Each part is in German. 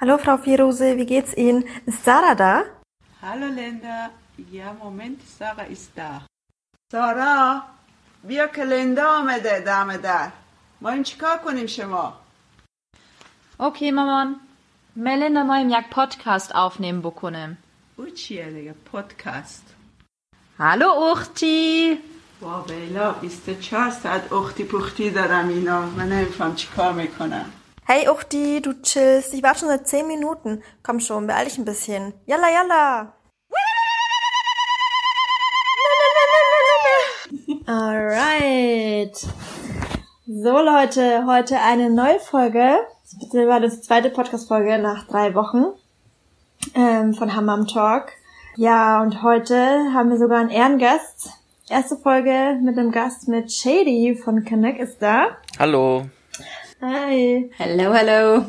Hallo Frau Firose, wie geht's Ihnen? Ist Sarah da? Hallo Linda. Ja, Moment, Sarah ist da. سارا بیا که لندا آمده دم در ما این چیکار کنیم شما Okay, مامان. Melinda moim jak podcast aufnehmen بکنم. او چیه دیگه پادکست Hallo Uchti. با بیلا 24 ساعت اختی پختی دارم اینا من نمیفهم چیکار می‌کنم Hey Uchti, du chillst. Ich warte schon seit 10 Minuten. Komm schon, beeil dich ein bisschen. Yalla, yalla. Alright. So Leute, heute eine neue Folge. Das war das zweite Podcast-Folge nach drei Wochen ähm, von Hammam Talk. Ja, und heute haben wir sogar einen Ehrengast. Erste Folge mit einem Gast mit Shady von Connect ist da. Hallo. Hi. Hello, hello.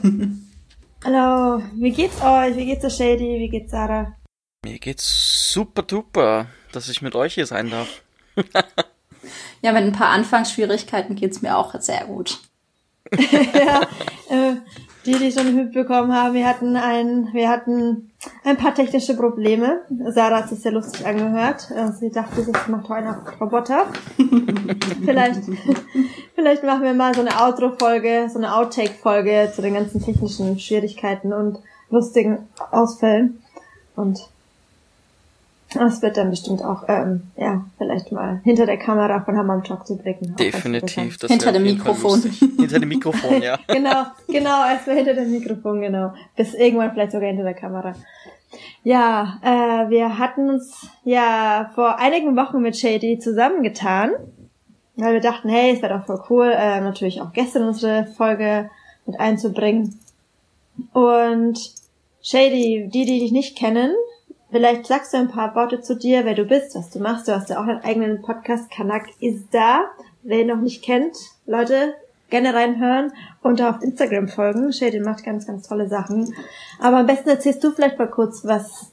Hallo, wie geht's euch? Wie geht's der Shady? Wie geht's Sarah? Mir geht's super duper, dass ich mit euch hier sein darf. Ja, mit ein paar Anfangsschwierigkeiten geht's mir auch sehr gut. ja, äh, die, die schon mitbekommen haben, wir hatten ein, wir hatten ein paar technische Probleme. Sarah hat sich sehr lustig angehört. Äh, Sie dachte, sie macht heute noch Roboter. vielleicht, vielleicht machen wir mal so eine Outro-Folge, so eine Outtake-Folge zu den ganzen technischen Schwierigkeiten und lustigen Ausfällen. Und das wird dann bestimmt auch, ähm, ja, vielleicht mal hinter der Kamera von Hammam Talk zu blicken. Definitiv. Das Hinter dem Mikrofon. Hinter dem Mikrofon, ja. genau, genau, erstmal hinter dem Mikrofon, genau. Bis irgendwann vielleicht sogar hinter der Kamera. Ja, äh, wir hatten uns ja vor einigen Wochen mit Shady zusammengetan, weil wir dachten, hey, es wäre doch voll cool, äh, natürlich auch Gäste in unsere Folge mit einzubringen. Und Shady, die, die dich nicht kennen, vielleicht sagst du ein paar Worte zu dir, wer du bist, was du machst. Du hast ja auch einen eigenen Podcast, Kanak ist da. Wer ihn noch nicht kennt, Leute, gerne reinhören und auf Instagram folgen. Shady macht ganz, ganz tolle Sachen. Aber am besten erzählst du vielleicht mal kurz, was,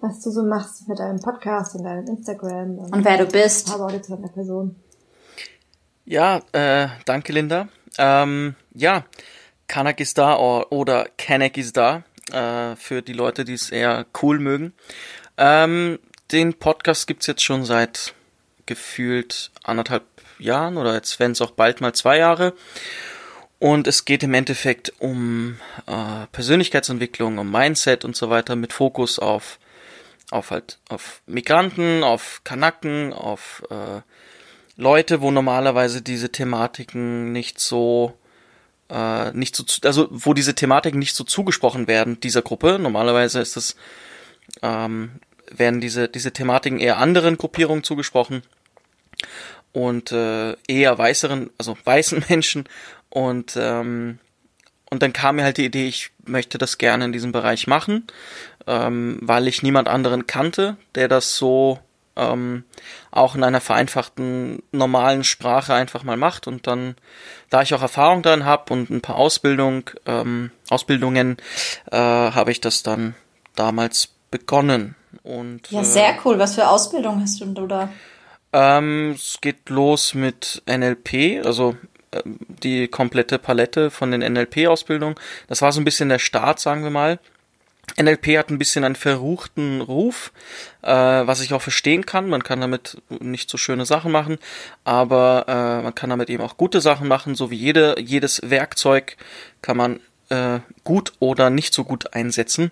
was du so machst mit deinem Podcast und deinem Instagram und, Und wer du ein bist. paar Worte zu deiner Person. Ja, äh, danke Linda. Ähm, ja, Kanak ist da or, oder Kanak ist da, äh, für die Leute, die es eher cool mögen. Ähm, den Podcast gibt's jetzt schon seit gefühlt anderthalb Jahren oder jetzt werden es auch bald mal zwei Jahre. Und es geht im Endeffekt um äh, Persönlichkeitsentwicklung, um Mindset und so weiter mit Fokus auf auf halt auf Migranten, auf Kanaken, auf äh, Leute, wo normalerweise diese Thematiken nicht so äh, nicht so zu- also wo diese Thematiken nicht so zugesprochen werden dieser Gruppe. Normalerweise ist es ähm, werden diese diese Thematiken eher anderen Gruppierungen zugesprochen und äh, eher weißeren, also weißen Menschen und ähm, und dann kam mir halt die Idee, ich möchte das gerne in diesem Bereich machen, ähm, weil ich niemand anderen kannte, der das so ähm, auch in einer vereinfachten normalen Sprache einfach mal macht und dann, da ich auch Erfahrung darin habe und ein paar Ausbildung, ähm, Ausbildungen, äh, habe ich das dann damals begonnen und Ja, äh, sehr cool. Was für Ausbildung hast du denn da? ähm, es geht los mit NLP, also ähm, die komplette Palette von den NLP-Ausbildungen. Das war so ein bisschen der Start, sagen wir mal. NLP hat ein bisschen einen verruchten Ruf, äh, was ich auch verstehen kann. Man kann damit nicht so schöne Sachen machen, aber äh, man kann damit eben auch gute Sachen machen. So wie jede, jedes Werkzeug kann man äh, gut oder nicht so gut einsetzen.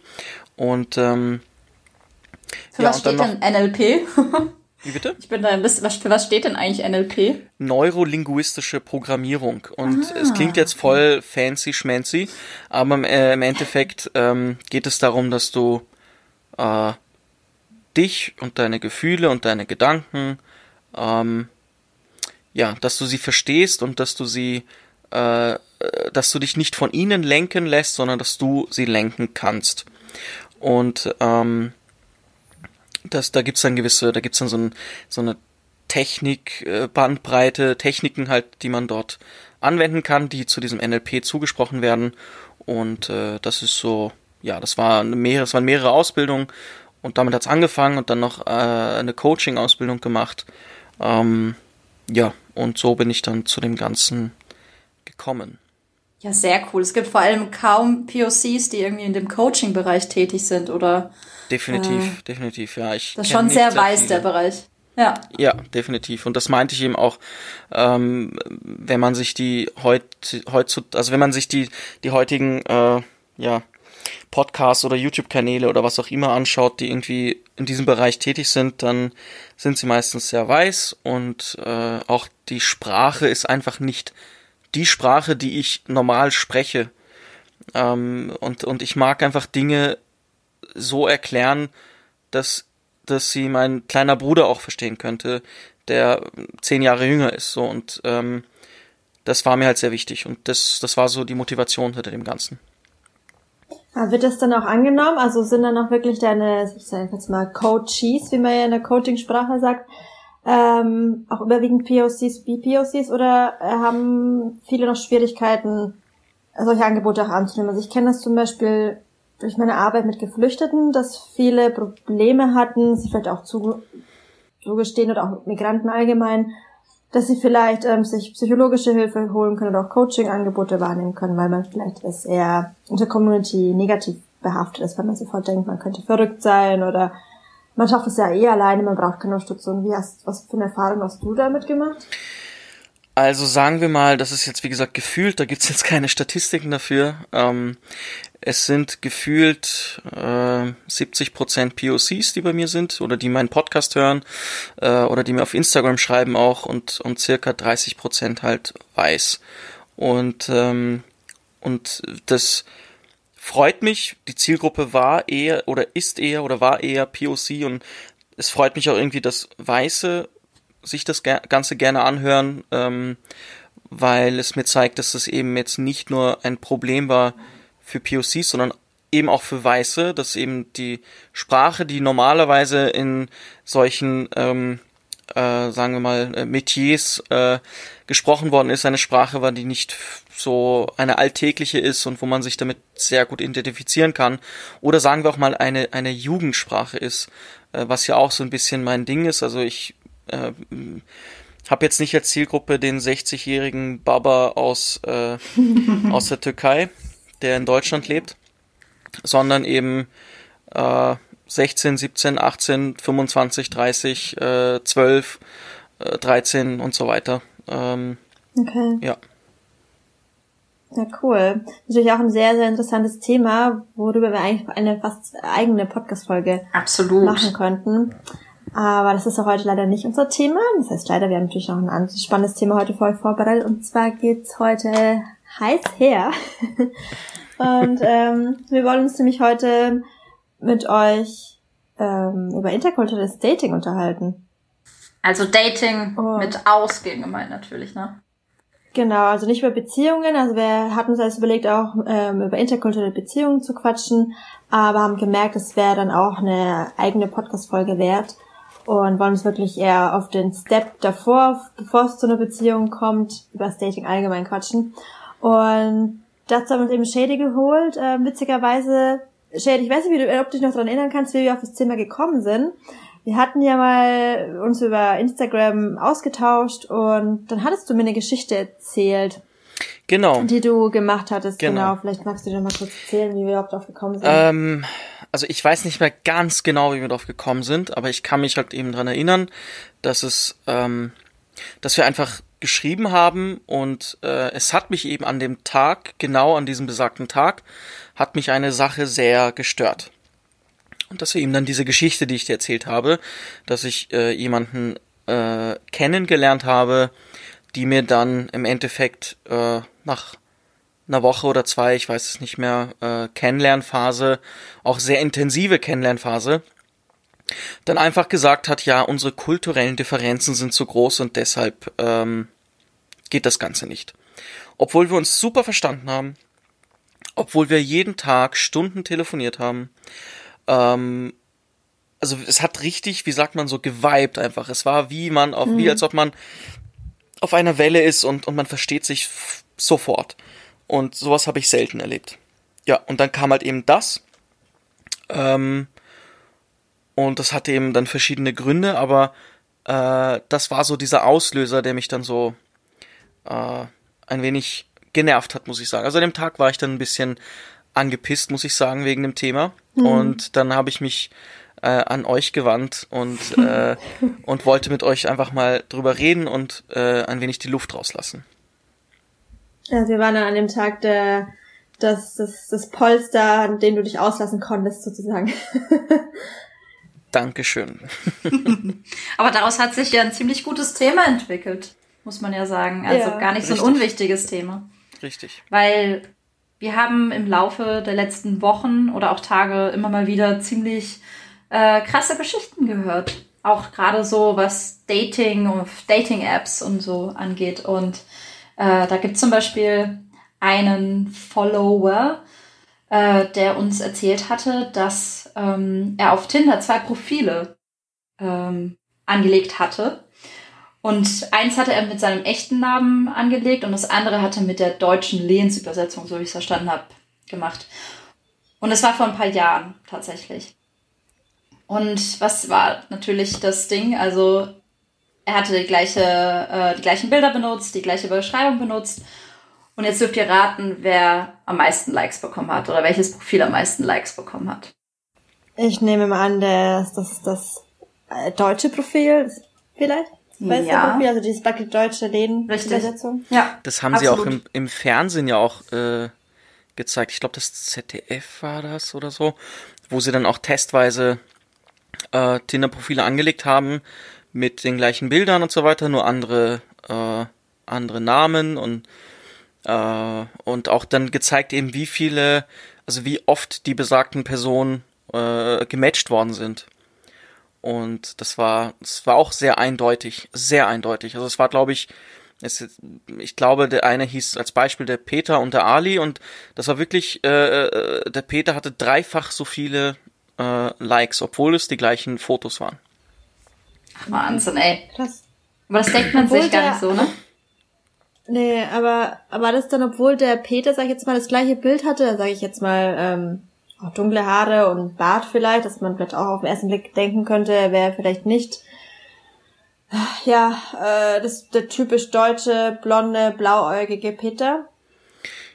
Und ähm, Für Ja, was steht denn NLP? wie bitte? Ich bin da ein bisschen, was, für was steht denn eigentlich NLP? neurolinguistische Programmierung. Und es klingt jetzt voll fancy schmancy, aber im, äh, im Endeffekt ähm, geht es darum, dass du äh, dich und deine Gefühle und deine Gedanken, ähm, ja, dass du sie verstehst und dass du sie, äh, äh, dass du dich nicht von ihnen lenken lässt, sondern dass du sie lenken kannst. Und ähm, das, da gibt's dann gewisse, da gibt's dann so, ein, so eine Technik, äh, Bandbreite, Techniken halt, die man dort anwenden kann, die zu diesem NLP zugesprochen werden. Und äh, das ist so, ja, das war eine mehrere, das waren mehrere Ausbildungen und damit hat's angefangen und dann noch äh, eine Coaching-Ausbildung gemacht. Ähm, ja, und so bin ich dann zu dem Ganzen gekommen. Ja, sehr cool. Es gibt vor allem kaum POCs, die irgendwie in dem Coaching-Bereich tätig sind oder. Definitiv, äh, definitiv, ja. Ich das ist schon sehr weiß, viele. der Bereich. Ja. Ja, definitiv. Und das meinte ich eben auch, ähm, wenn man sich die heut, heutzutage, also wenn man sich die, die heutigen, äh, ja, Podcasts oder YouTube-Kanäle oder was auch immer anschaut, die irgendwie in diesem Bereich tätig sind, dann sind sie meistens sehr weiß und äh, auch die Sprache ist einfach nicht die Sprache, die ich normal spreche. Ähm, und, und ich mag einfach Dinge so erklären, dass, dass sie mein kleiner Bruder auch verstehen könnte, der zehn Jahre jünger ist. So und ähm, das war mir halt sehr wichtig und das, das war so die Motivation hinter dem Ganzen. wird das dann auch angenommen? Also sind dann auch wirklich deine, ich sage jetzt mal, Coaches, wie man ja in der Coaching-Sprache sagt, ähm, auch überwiegend POCs, BPOCs oder äh, haben viele noch Schwierigkeiten, solche Angebote auch anzunehmen? Also ich kenne das zum Beispiel durch meine Arbeit mit Geflüchteten, dass viele Probleme hatten, sie vielleicht auch zugestehen oder auch Migranten allgemein, dass sie vielleicht ähm, sich psychologische Hilfe holen können oder auch Coaching-Angebote wahrnehmen können, weil man vielleicht es eher unter Community negativ behaftet ist, weil man sofort denkt, man könnte verrückt sein oder man schafft es ja eh alleine, man braucht keine Unterstützung. Wie hast, was für eine Erfahrung hast du damit gemacht? Also sagen wir mal, das ist jetzt wie gesagt gefühlt, da gibt's jetzt keine Statistiken dafür. Ähm, es sind gefühlt äh, 70% POCs, die bei mir sind oder die meinen Podcast hören äh, oder die mir auf Instagram schreiben auch und, und circa 30% halt weiß. Und, ähm, und das freut mich. Die Zielgruppe war eher oder ist eher oder war eher POC und es freut mich auch irgendwie, dass Weiße sich das Ganze gerne anhören, ähm, weil es mir zeigt, dass das eben jetzt nicht nur ein Problem war für POCs, sondern eben auch für Weiße, dass eben die Sprache, die normalerweise in solchen, ähm, äh, sagen wir mal, äh, Metiers äh, gesprochen worden ist, eine Sprache war, die nicht so eine alltägliche ist und wo man sich damit sehr gut identifizieren kann. Oder sagen wir auch mal eine, eine Jugendsprache ist, äh, was ja auch so ein bisschen mein Ding ist. Also ich äh, habe jetzt nicht als Zielgruppe den 60-jährigen Baba aus, äh, aus der Türkei, der in Deutschland lebt, sondern eben äh, 16, 17, 18, 25, 30, äh, 12, äh, 13 und so weiter. Ähm, okay. Ja. Ja, cool. Natürlich auch ein sehr, sehr interessantes Thema, worüber wir eigentlich eine fast eigene Podcast-Folge machen könnten. Aber das ist auch heute leider nicht unser Thema. Das heißt leider, wir haben natürlich noch ein anderes spannendes Thema heute für euch vorbereitet. Und zwar geht's heute heiß her. und ähm, wir wollen uns nämlich heute mit euch ähm, über interkulturelles Dating unterhalten. Also Dating oh. mit Ausgehen gemeint natürlich, ne? Genau, also nicht über Beziehungen. Also wir hatten uns alles überlegt, auch ähm, über interkulturelle Beziehungen zu quatschen, aber haben gemerkt, es wäre dann auch eine eigene Podcast-Folge wert und wollen uns wirklich eher auf den Step davor, bevor es zu einer Beziehung kommt, über das Dating allgemein quatschen. Und dazu haben wir uns eben Shady geholt. Äh, witzigerweise, Shady, ich weiß nicht, wie du, ob du dich noch daran erinnern kannst, wie wir auf das Thema gekommen sind. Wir hatten ja mal uns über Instagram ausgetauscht und dann hattest du mir eine Geschichte erzählt. Genau. Die du gemacht hattest, genau. genau. Vielleicht magst du dir mal kurz erzählen, wie wir überhaupt drauf gekommen sind. Ähm, also ich weiß nicht mehr ganz genau, wie wir drauf gekommen sind, aber ich kann mich halt eben dran erinnern, dass es, ähm, dass wir einfach geschrieben haben und äh, es hat mich eben an dem Tag, genau an diesem besagten Tag, hat mich eine Sache sehr gestört. Und dass wir ihm dann diese Geschichte, die ich dir erzählt habe, dass ich äh, jemanden äh, kennengelernt habe, die mir dann im Endeffekt äh, nach einer Woche oder zwei, ich weiß es nicht mehr, äh, Kennenlernphase, auch sehr intensive Kennenlernphase, dann einfach gesagt hat, ja, unsere kulturellen Differenzen sind zu groß und deshalb ähm, geht das Ganze nicht. Obwohl wir uns super verstanden haben, obwohl wir jeden Tag Stunden telefoniert haben, ähm, also es hat richtig, wie sagt man so, geweibt einfach. Es war wie man auf, mhm. wie als ob man auf einer Welle ist und, und man versteht sich sofort. Und sowas habe ich selten erlebt. Ja, und dann kam halt eben das. Ähm, und das hatte eben dann verschiedene Gründe, aber äh, das war so dieser Auslöser, der mich dann so äh, ein wenig genervt hat, muss ich sagen. Also an dem Tag war ich dann ein bisschen angepisst, muss ich sagen, wegen dem Thema. Mhm. Und dann habe ich mich äh, an euch gewandt und, äh, und wollte mit euch einfach mal drüber reden und äh, ein wenig die Luft rauslassen. Also wir waren dann an dem Tag der das, das, das Polster, an dem du dich auslassen konntest, sozusagen. Dankeschön. Aber daraus hat sich ja ein ziemlich gutes Thema entwickelt, muss man ja sagen. Also ja, gar nicht richtig. so ein unwichtiges Thema. Richtig. Weil wir haben im Laufe der letzten Wochen oder auch Tage immer mal wieder ziemlich äh, krasse Geschichten gehört. Auch gerade so, was Dating und Dating-Apps und so angeht. Und äh, da gibt es zum Beispiel einen Follower, äh, der uns erzählt hatte, dass ähm, er auf Tinder zwei Profile ähm, angelegt hatte. Und eins hatte er mit seinem echten Namen angelegt und das andere hatte mit der deutschen Lehensübersetzung, so wie ich es verstanden habe, gemacht. Und es war vor ein paar Jahren tatsächlich. Und was war natürlich das Ding? Also er hatte die, gleiche, äh, die gleichen Bilder benutzt, die gleiche Beschreibung benutzt und jetzt dürft ihr raten, wer am meisten Likes bekommen hat oder welches Profil am meisten Likes bekommen hat. Ich nehme mal an, das, das, das äh, deutsche Profil vielleicht? Weißt ja. Profil, also dieses Bucket deutsche Läden-Übersetzung? Ja. Das haben absolut. sie auch im, im Fernsehen ja auch äh, gezeigt. Ich glaube, das ZDF war das oder so, wo sie dann auch testweise äh, Tinder-Profile angelegt haben mit den gleichen Bildern und so weiter, nur andere, äh, andere Namen und äh, und auch dann gezeigt eben, wie viele, also wie oft die besagten Personen äh, gematcht worden sind. Und das war, das war auch sehr eindeutig, sehr eindeutig. Also es war, glaube ich, es, ich glaube, der eine hieß als Beispiel der Peter und der Ali und das war wirklich, äh, äh der Peter hatte dreifach so viele äh, Likes, obwohl es die gleichen Fotos waren. Ach, Wahnsinn, ey. Krass. Aber das denkt man sich gar nicht so, ne? Nee, aber war das dann, obwohl der Peter, sag ich jetzt mal, das gleiche Bild hatte, sag ich jetzt mal, ähm, auch dunkle Haare und Bart vielleicht, dass man vielleicht auch auf den ersten Blick denken könnte, er wäre vielleicht nicht ja, äh, das ist der typisch deutsche, blonde, blauäugige Peter.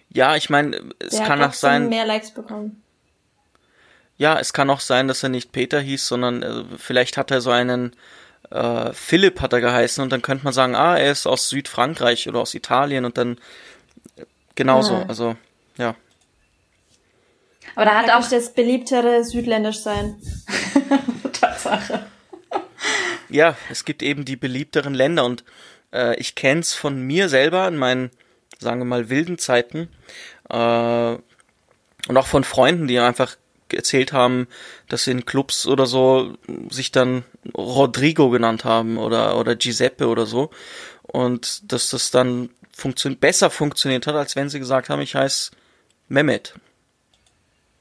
Ja, ich meine, es der kann auch sein. mehr Likes bekommen. Ja, es kann auch sein, dass er nicht Peter hieß, sondern äh, vielleicht hat er so einen äh, Philipp hat er geheißen und dann könnte man sagen, ah, er ist aus Südfrankreich oder aus Italien und dann genauso, ja. also ja. Aber da hat auch das beliebtere Südländisch sein. Tatsache. ja, es gibt eben die beliebteren Länder und äh, ich kenn's von mir selber in meinen, sagen wir mal, wilden Zeiten äh, und auch von Freunden, die einfach erzählt haben, dass sie in Clubs oder so sich dann Rodrigo genannt haben oder, oder Giuseppe oder so. Und dass das dann funktio besser funktioniert hat, als wenn sie gesagt haben, ich heiße Mehmet.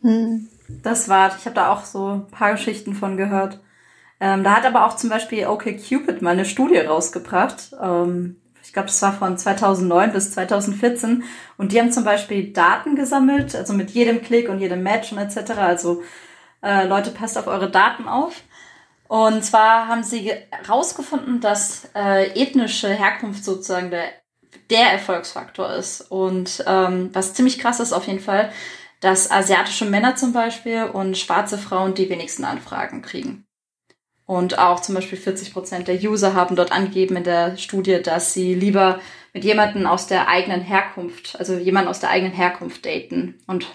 Hm. Das war, ich habe da auch so ein paar Geschichten von gehört. Ähm, da hat aber auch zum Beispiel OkCupid mal eine Studie rausgebracht. Ähm, ich glaube, das war von 2009 bis 2014. Und die haben zum Beispiel Daten gesammelt, also mit jedem Klick und jedem Match und etc. Also äh, Leute, passt auf eure Daten auf. Und zwar haben sie herausgefunden, dass äh, ethnische Herkunft sozusagen der, der Erfolgsfaktor ist. Und ähm, was ziemlich krass ist auf jeden Fall, dass asiatische Männer zum Beispiel und schwarze Frauen die wenigsten Anfragen kriegen. Und auch zum Beispiel 40 Prozent der User haben dort angegeben in der Studie, dass sie lieber mit jemandem aus der eigenen Herkunft, also jemanden aus der eigenen Herkunft daten. Und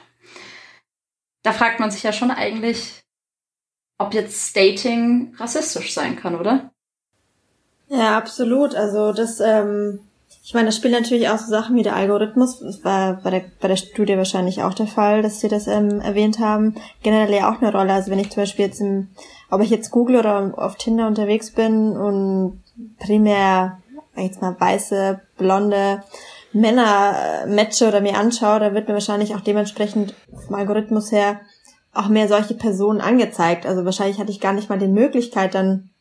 da fragt man sich ja schon eigentlich, ob jetzt Dating rassistisch sein kann, oder? Ja, absolut. Also das, ähm, ich meine, das spielt natürlich auch so Sachen wie der Algorithmus. Das war bei der, bei der Studie wahrscheinlich auch der Fall, dass sie das ähm, erwähnt haben. Generell ja auch eine Rolle. Also wenn ich zum Beispiel jetzt im ob ich jetzt google oder auf Tinder unterwegs bin und primär jetzt mal weiße, blonde Männer äh, matche oder mir anschaue, da wird mir wahrscheinlich auch dementsprechend vom Algorithmus her auch mehr solche Personen angezeigt. Also wahrscheinlich hatte ich gar nicht mal die Möglichkeit, dann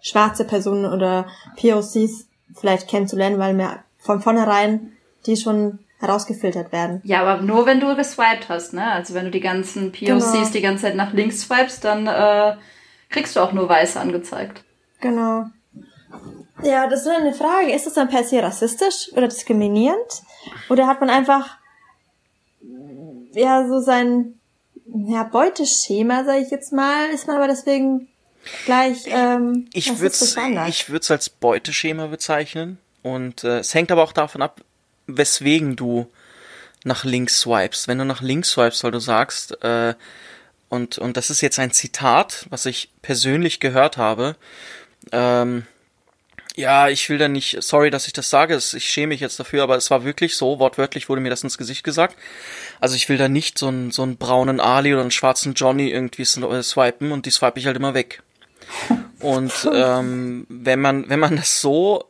schwarze Personen oder POCs vielleicht kennenzulernen, weil mir von vornherein die schon herausgefiltert werden. Ja, aber nur wenn du geswiped hast, ne? Also wenn du die ganzen POCs genau. die ganze Zeit nach links swipest, dann äh, kriegst du auch nur Weiße angezeigt. Genau. Ja, das ist eine Frage. Ist das dann per se rassistisch oder diskriminierend? Oder hat man einfach ja so sein ja, Beuteschema, sage ich jetzt mal, ist man aber deswegen gleich ähm, ich würde ich würde es als Beuteschema bezeichnen und äh, es hängt aber auch davon ab, weswegen du nach links swipest. Wenn du nach links swipest, weil du sagst, äh, und, und das ist jetzt ein Zitat, was ich persönlich gehört habe, ähm, ja, ich will da nicht, sorry, dass ich das sage, ich schäme mich jetzt dafür, aber es war wirklich so, wortwörtlich wurde mir das ins Gesicht gesagt. Also ich will da nicht so einen, so einen braunen Ali oder einen schwarzen Johnny irgendwie äh, swipen und die swipe ich halt immer weg. Und ähm, wenn man, wenn man das so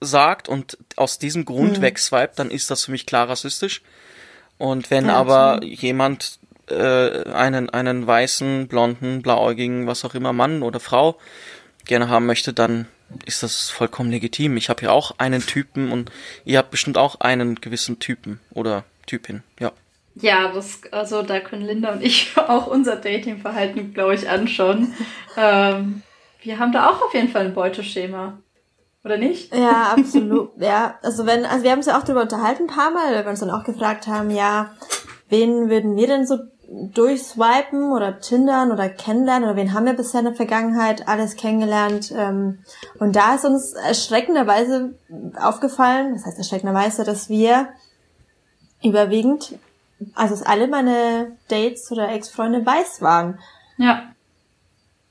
sagt und aus diesem Grund mhm. wegswipet, dann ist das für mich klar rassistisch. Und wenn ja, aber so. jemand äh, einen, einen weißen, blonden, blauäugigen, was auch immer, Mann oder Frau gerne haben möchte, dann ist das vollkommen legitim. Ich habe ja auch einen Typen und ihr habt bestimmt auch einen gewissen Typen oder Typin, ja. Ja, das, also da können Linda und ich auch unser Datingverhalten, glaube ich, anschauen. ähm, wir haben da auch auf jeden Fall ein Beuteschema. Oder nicht? Ja, absolut. ja, also wenn, also wir haben uns ja auch darüber unterhalten ein paar Mal, weil wir uns dann auch gefragt haben, ja, wen würden wir denn so durchswipen oder tindern oder kennenlernen oder wen haben wir bisher in der Vergangenheit alles kennengelernt. Ähm, und da ist uns erschreckenderweise aufgefallen, das heißt erschreckenderweise, dass wir überwiegend, also dass alle meine Dates oder Ex-Freunde weiß waren. Ja.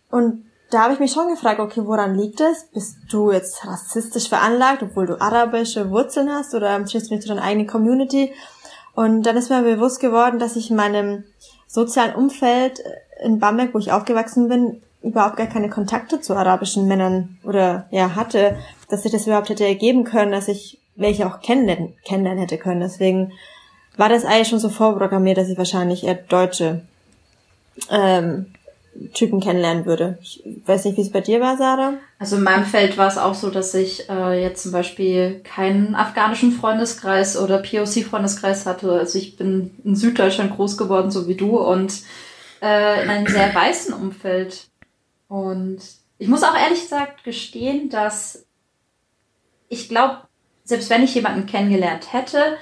Und da habe ich mich schon gefragt, okay, woran liegt es? Bist du jetzt rassistisch veranlagt, obwohl du arabische Wurzeln hast oder stehst du nicht zu deiner eigenen Community? Und dann ist mir bewusst geworden, dass ich in meinem sozialen Umfeld in Bamberg, wo ich aufgewachsen bin, überhaupt gar keine Kontakte zu arabischen Männern oder ja hatte, dass sich das überhaupt hätte ergeben können, dass ich welche auch kennenlernen, kennenlernen hätte können. Deswegen war das eigentlich schon so vorprogrammiert, dass ich wahrscheinlich eher deutsche ähm, Typen kennenlernen würde. Ich weiß nicht, wie es bei dir war, Sarah. Also in meinem Feld war es auch so, dass ich äh, jetzt zum Beispiel keinen afghanischen Freundeskreis oder POC-Freundeskreis hatte. Also ich bin in Süddeutschland groß geworden, so wie du, und äh, in einem sehr weißen Umfeld. Und ich muss auch ehrlich gesagt gestehen, dass ich glaube, selbst wenn ich jemanden kennengelernt hätte,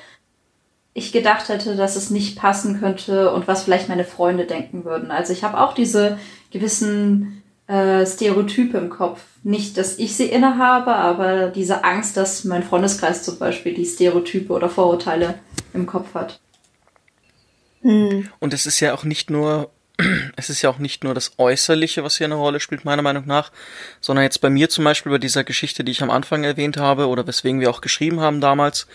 ich gedacht hätte, dass es nicht passen könnte und was vielleicht meine Freunde denken würden. Also ich habe auch diese gewissen äh, Stereotype im Kopf. Nicht, dass ich sie innehabe, aber diese Angst, dass mein Freundeskreis zum Beispiel die Stereotype oder Vorurteile im Kopf hat. Hm. Und es ist ja auch nicht nur es ist ja auch nicht nur das Äußerliche, was hier eine Rolle spielt, meiner Meinung nach, sondern jetzt bei mir zum Beispiel bei dieser Geschichte, die ich am Anfang erwähnt habe oder weswegen wir auch geschrieben haben damals,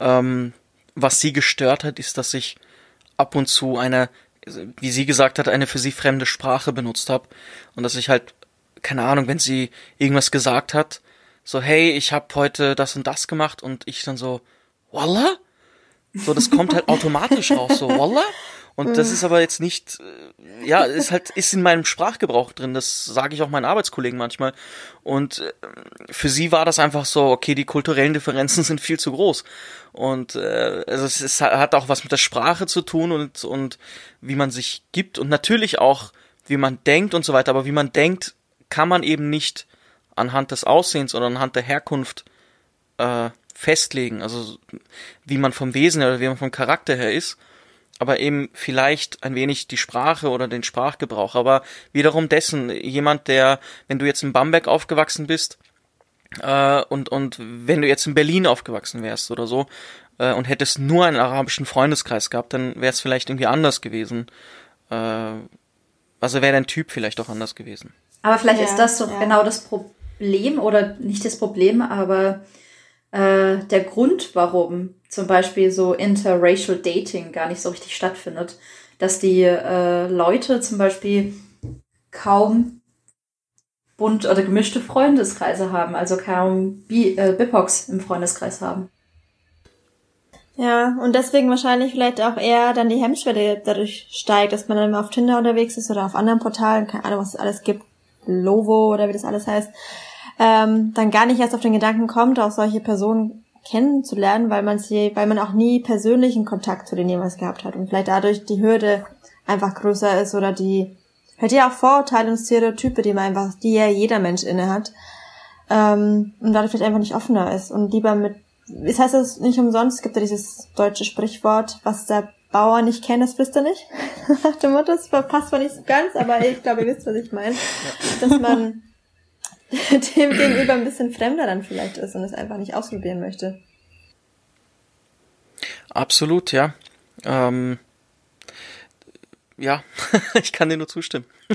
ähm, was sie gestört hat, ist, dass ich ab und zu eine, wie sie gesagt hat, eine für sie fremde Sprache benutzt habe und dass ich halt, keine Ahnung, wenn sie irgendwas gesagt hat, so hey, ich habe heute das und das gemacht und ich dann so, Wallah? So, das kommt halt automatisch raus, so Wallah? Und das ist aber jetzt nicht, äh, ja, ist halt, ist in meinem Sprachgebrauch drin. Das sage ich auch meinen Arbeitskollegen manchmal. Und äh, für sie war das einfach so, okay, die kulturellen Differenzen sind viel zu groß. Und äh, also es ist, hat auch was mit der Sprache zu tun und, und wie man sich gibt und natürlich auch, wie man denkt und so weiter. Aber wie man denkt, kann man eben nicht anhand des Aussehens oder anhand der Herkunft äh, festlegen. Also wie man vom Wesen oder wie man vom Charakter her ist aber eben vielleicht ein wenig die Sprache oder den Sprachgebrauch. Aber wiederum dessen, jemand, der, wenn du jetzt in Bamberg aufgewachsen bist, äh, und, und wenn du jetzt in Berlin aufgewachsen wärst oder so, äh, und hättest nur einen arabischen Freundeskreis gehabt, dann wäre es vielleicht irgendwie anders gewesen. Äh, also wäre dein Typ vielleicht auch anders gewesen. Aber vielleicht ja, ist das so ja. genau das Problem, oder nicht das Problem, aber äh, der Grund, warum zum Beispiel so interracial Dating gar nicht so richtig stattfindet. Dass die äh, Leute zum Beispiel kaum bunt oder gemischte Freundeskreise haben, also kaum Bi äh, BIPOX im Freundeskreis haben. Ja, und deswegen wahrscheinlich vielleicht auch eher dann die Hemmschwelle dadurch steigt, dass man dann auf Tinder unterwegs ist oder auf anderen Portalen, keine Ahnung, was es alles gibt, Lovo oder wie das alles heißt, ähm, dann gar nicht erst auf den Gedanken kommt, auch solche Personen kennenzulernen, weil man sie, weil man auch nie persönlichen Kontakt zu denen jemals gehabt hat und vielleicht dadurch die Hürde einfach größer ist oder die, hört ja auch Vorurteile und Stereotype, die man einfach, die ja jeder Mensch inne hat, ähm, und dadurch vielleicht einfach nicht offener ist und lieber mit, es heißt das nicht umsonst, es gibt ja dieses deutsche Sprichwort, was der Bauer nicht kennt, das wisst ihr nicht. Nach dem Motto, das passt zwar nicht so ganz, aber ich glaube, ihr wisst, was ich meine. Dass man dem gegenüber ein bisschen fremder dann vielleicht ist und es einfach nicht ausprobieren möchte. Absolut, ja. Ähm, ja, ich kann dir nur zustimmen.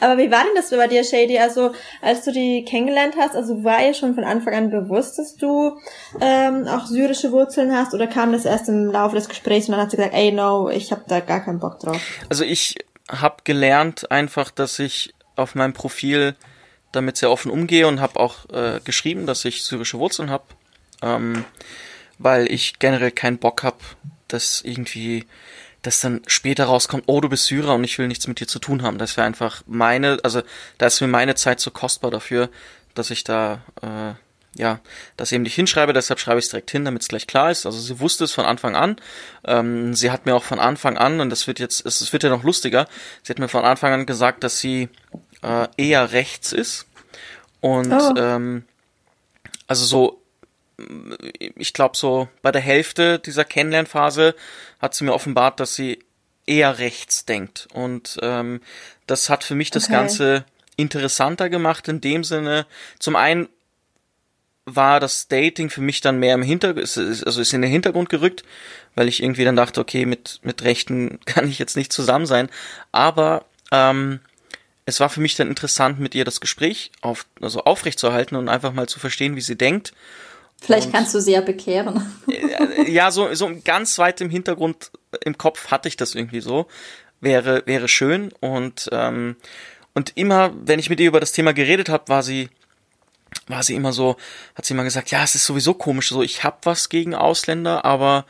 Aber wie war denn das bei dir, Shady? Also, als du die kennengelernt hast, also war ihr schon von Anfang an bewusst, dass du ähm, auch syrische Wurzeln hast oder kam das erst im Laufe des Gesprächs und dann hat sie gesagt, ey, no, ich habe da gar keinen Bock drauf? Also ich habe gelernt einfach, dass ich auf meinem Profil damit sehr offen umgehe und habe auch äh, geschrieben, dass ich syrische Wurzeln habe, ähm, weil ich generell keinen Bock habe, dass irgendwie dass dann später rauskommt, oh, du bist Syrer und ich will nichts mit dir zu tun haben. Das wäre einfach meine, also da ist mir meine Zeit zu kostbar dafür, dass ich da, äh, ja, das eben nicht hinschreibe, deshalb schreibe ich es direkt hin, damit es gleich klar ist. Also sie wusste es von Anfang an. Ähm, sie hat mir auch von Anfang an, und das wird jetzt, es wird ja noch lustiger, sie hat mir von Anfang an gesagt, dass sie äh, eher rechts ist. Und oh. ähm, also so ich glaube, so bei der Hälfte dieser Kennenlernphase hat sie mir offenbart, dass sie eher rechts denkt. Und ähm, das hat für mich das okay. Ganze interessanter gemacht in dem Sinne. Zum einen war das Dating für mich dann mehr im Hintergrund, also ist in den Hintergrund gerückt, weil ich irgendwie dann dachte, okay, mit, mit Rechten kann ich jetzt nicht zusammen sein. Aber ähm, es war für mich dann interessant, mit ihr das Gespräch auf, also aufrechtzuerhalten und einfach mal zu verstehen, wie sie denkt. Vielleicht und, kannst du sie ja bekehren. ja, so, so ganz weit im Hintergrund im Kopf hatte ich das irgendwie so. Wäre, wäre schön. Und, ähm, und immer, wenn ich mit ihr über das Thema geredet habe, war sie, war sie immer so, hat sie immer gesagt, ja, es ist sowieso komisch, so ich hab was gegen Ausländer, aber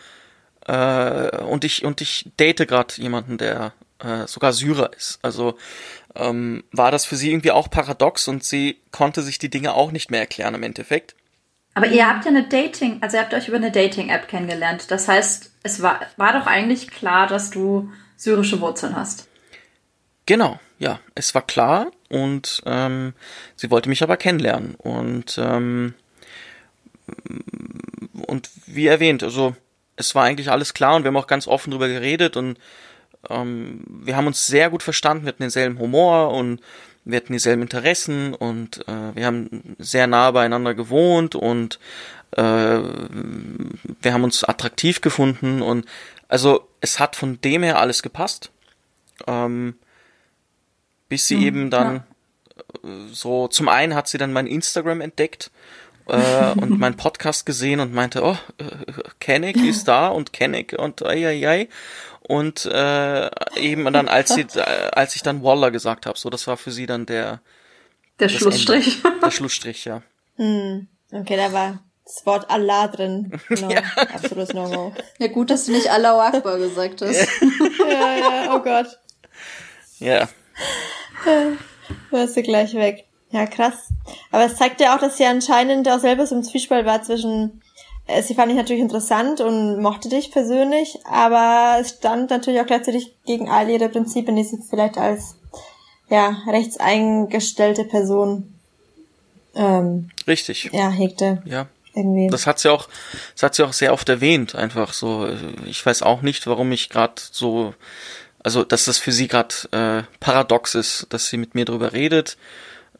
äh, und ich und ich date gerade jemanden, der äh, sogar Syrer ist. Also ähm, war das für sie irgendwie auch paradox und sie konnte sich die Dinge auch nicht mehr erklären im Endeffekt. Aber ihr habt ja eine Dating, also ihr habt euch über eine Dating-App kennengelernt. Das heißt, es war, war doch eigentlich klar, dass du syrische Wurzeln hast. Genau, ja, es war klar und ähm, sie wollte mich aber kennenlernen. Und, ähm, und wie erwähnt, also es war eigentlich alles klar und wir haben auch ganz offen drüber geredet und ähm, wir haben uns sehr gut verstanden, wir hatten denselben Humor und wir hatten dieselben Interessen und äh, wir haben sehr nah beieinander gewohnt und äh, wir haben uns attraktiv gefunden und also es hat von dem her alles gepasst. Ähm, bis sie mhm, eben dann ja. Äh, so, zum einen hat sie dann mein Instagram entdeckt äh, und meinen Podcast gesehen und meinte, oh, äh, Kenneck ist da und Kenneck und ei, ei, ei und äh, eben dann als sie äh, als ich dann Waller gesagt habe, so das war für sie dann der der Schlussstrich. Ende, der Schlussstrich, ja. Hm, okay, da war das Wort Allah drin. Genau, ja. absolutes No-Go. Ja, gut, dass du nicht Allahu Akbar gesagt hast. ja, ja, oh Gott. Ja. Hörst du gleich weg. Ja, krass. Aber es zeigt ja auch, dass sie anscheinend auch selber so im Zwiespalt war zwischen äh, sie fand ich natürlich interessant und mochte dich persönlich, aber es stand natürlich auch gleichzeitig gegen all ihre Prinzipien, die sie vielleicht als ja rechtseingestellte Person ähm, richtig ja hegte. Ja. Irgendwie. Das hat sie auch, das hat sie auch sehr oft erwähnt, einfach so. Ich weiß auch nicht, warum ich gerade so, also dass das für sie gerade äh, paradox ist, dass sie mit mir drüber redet,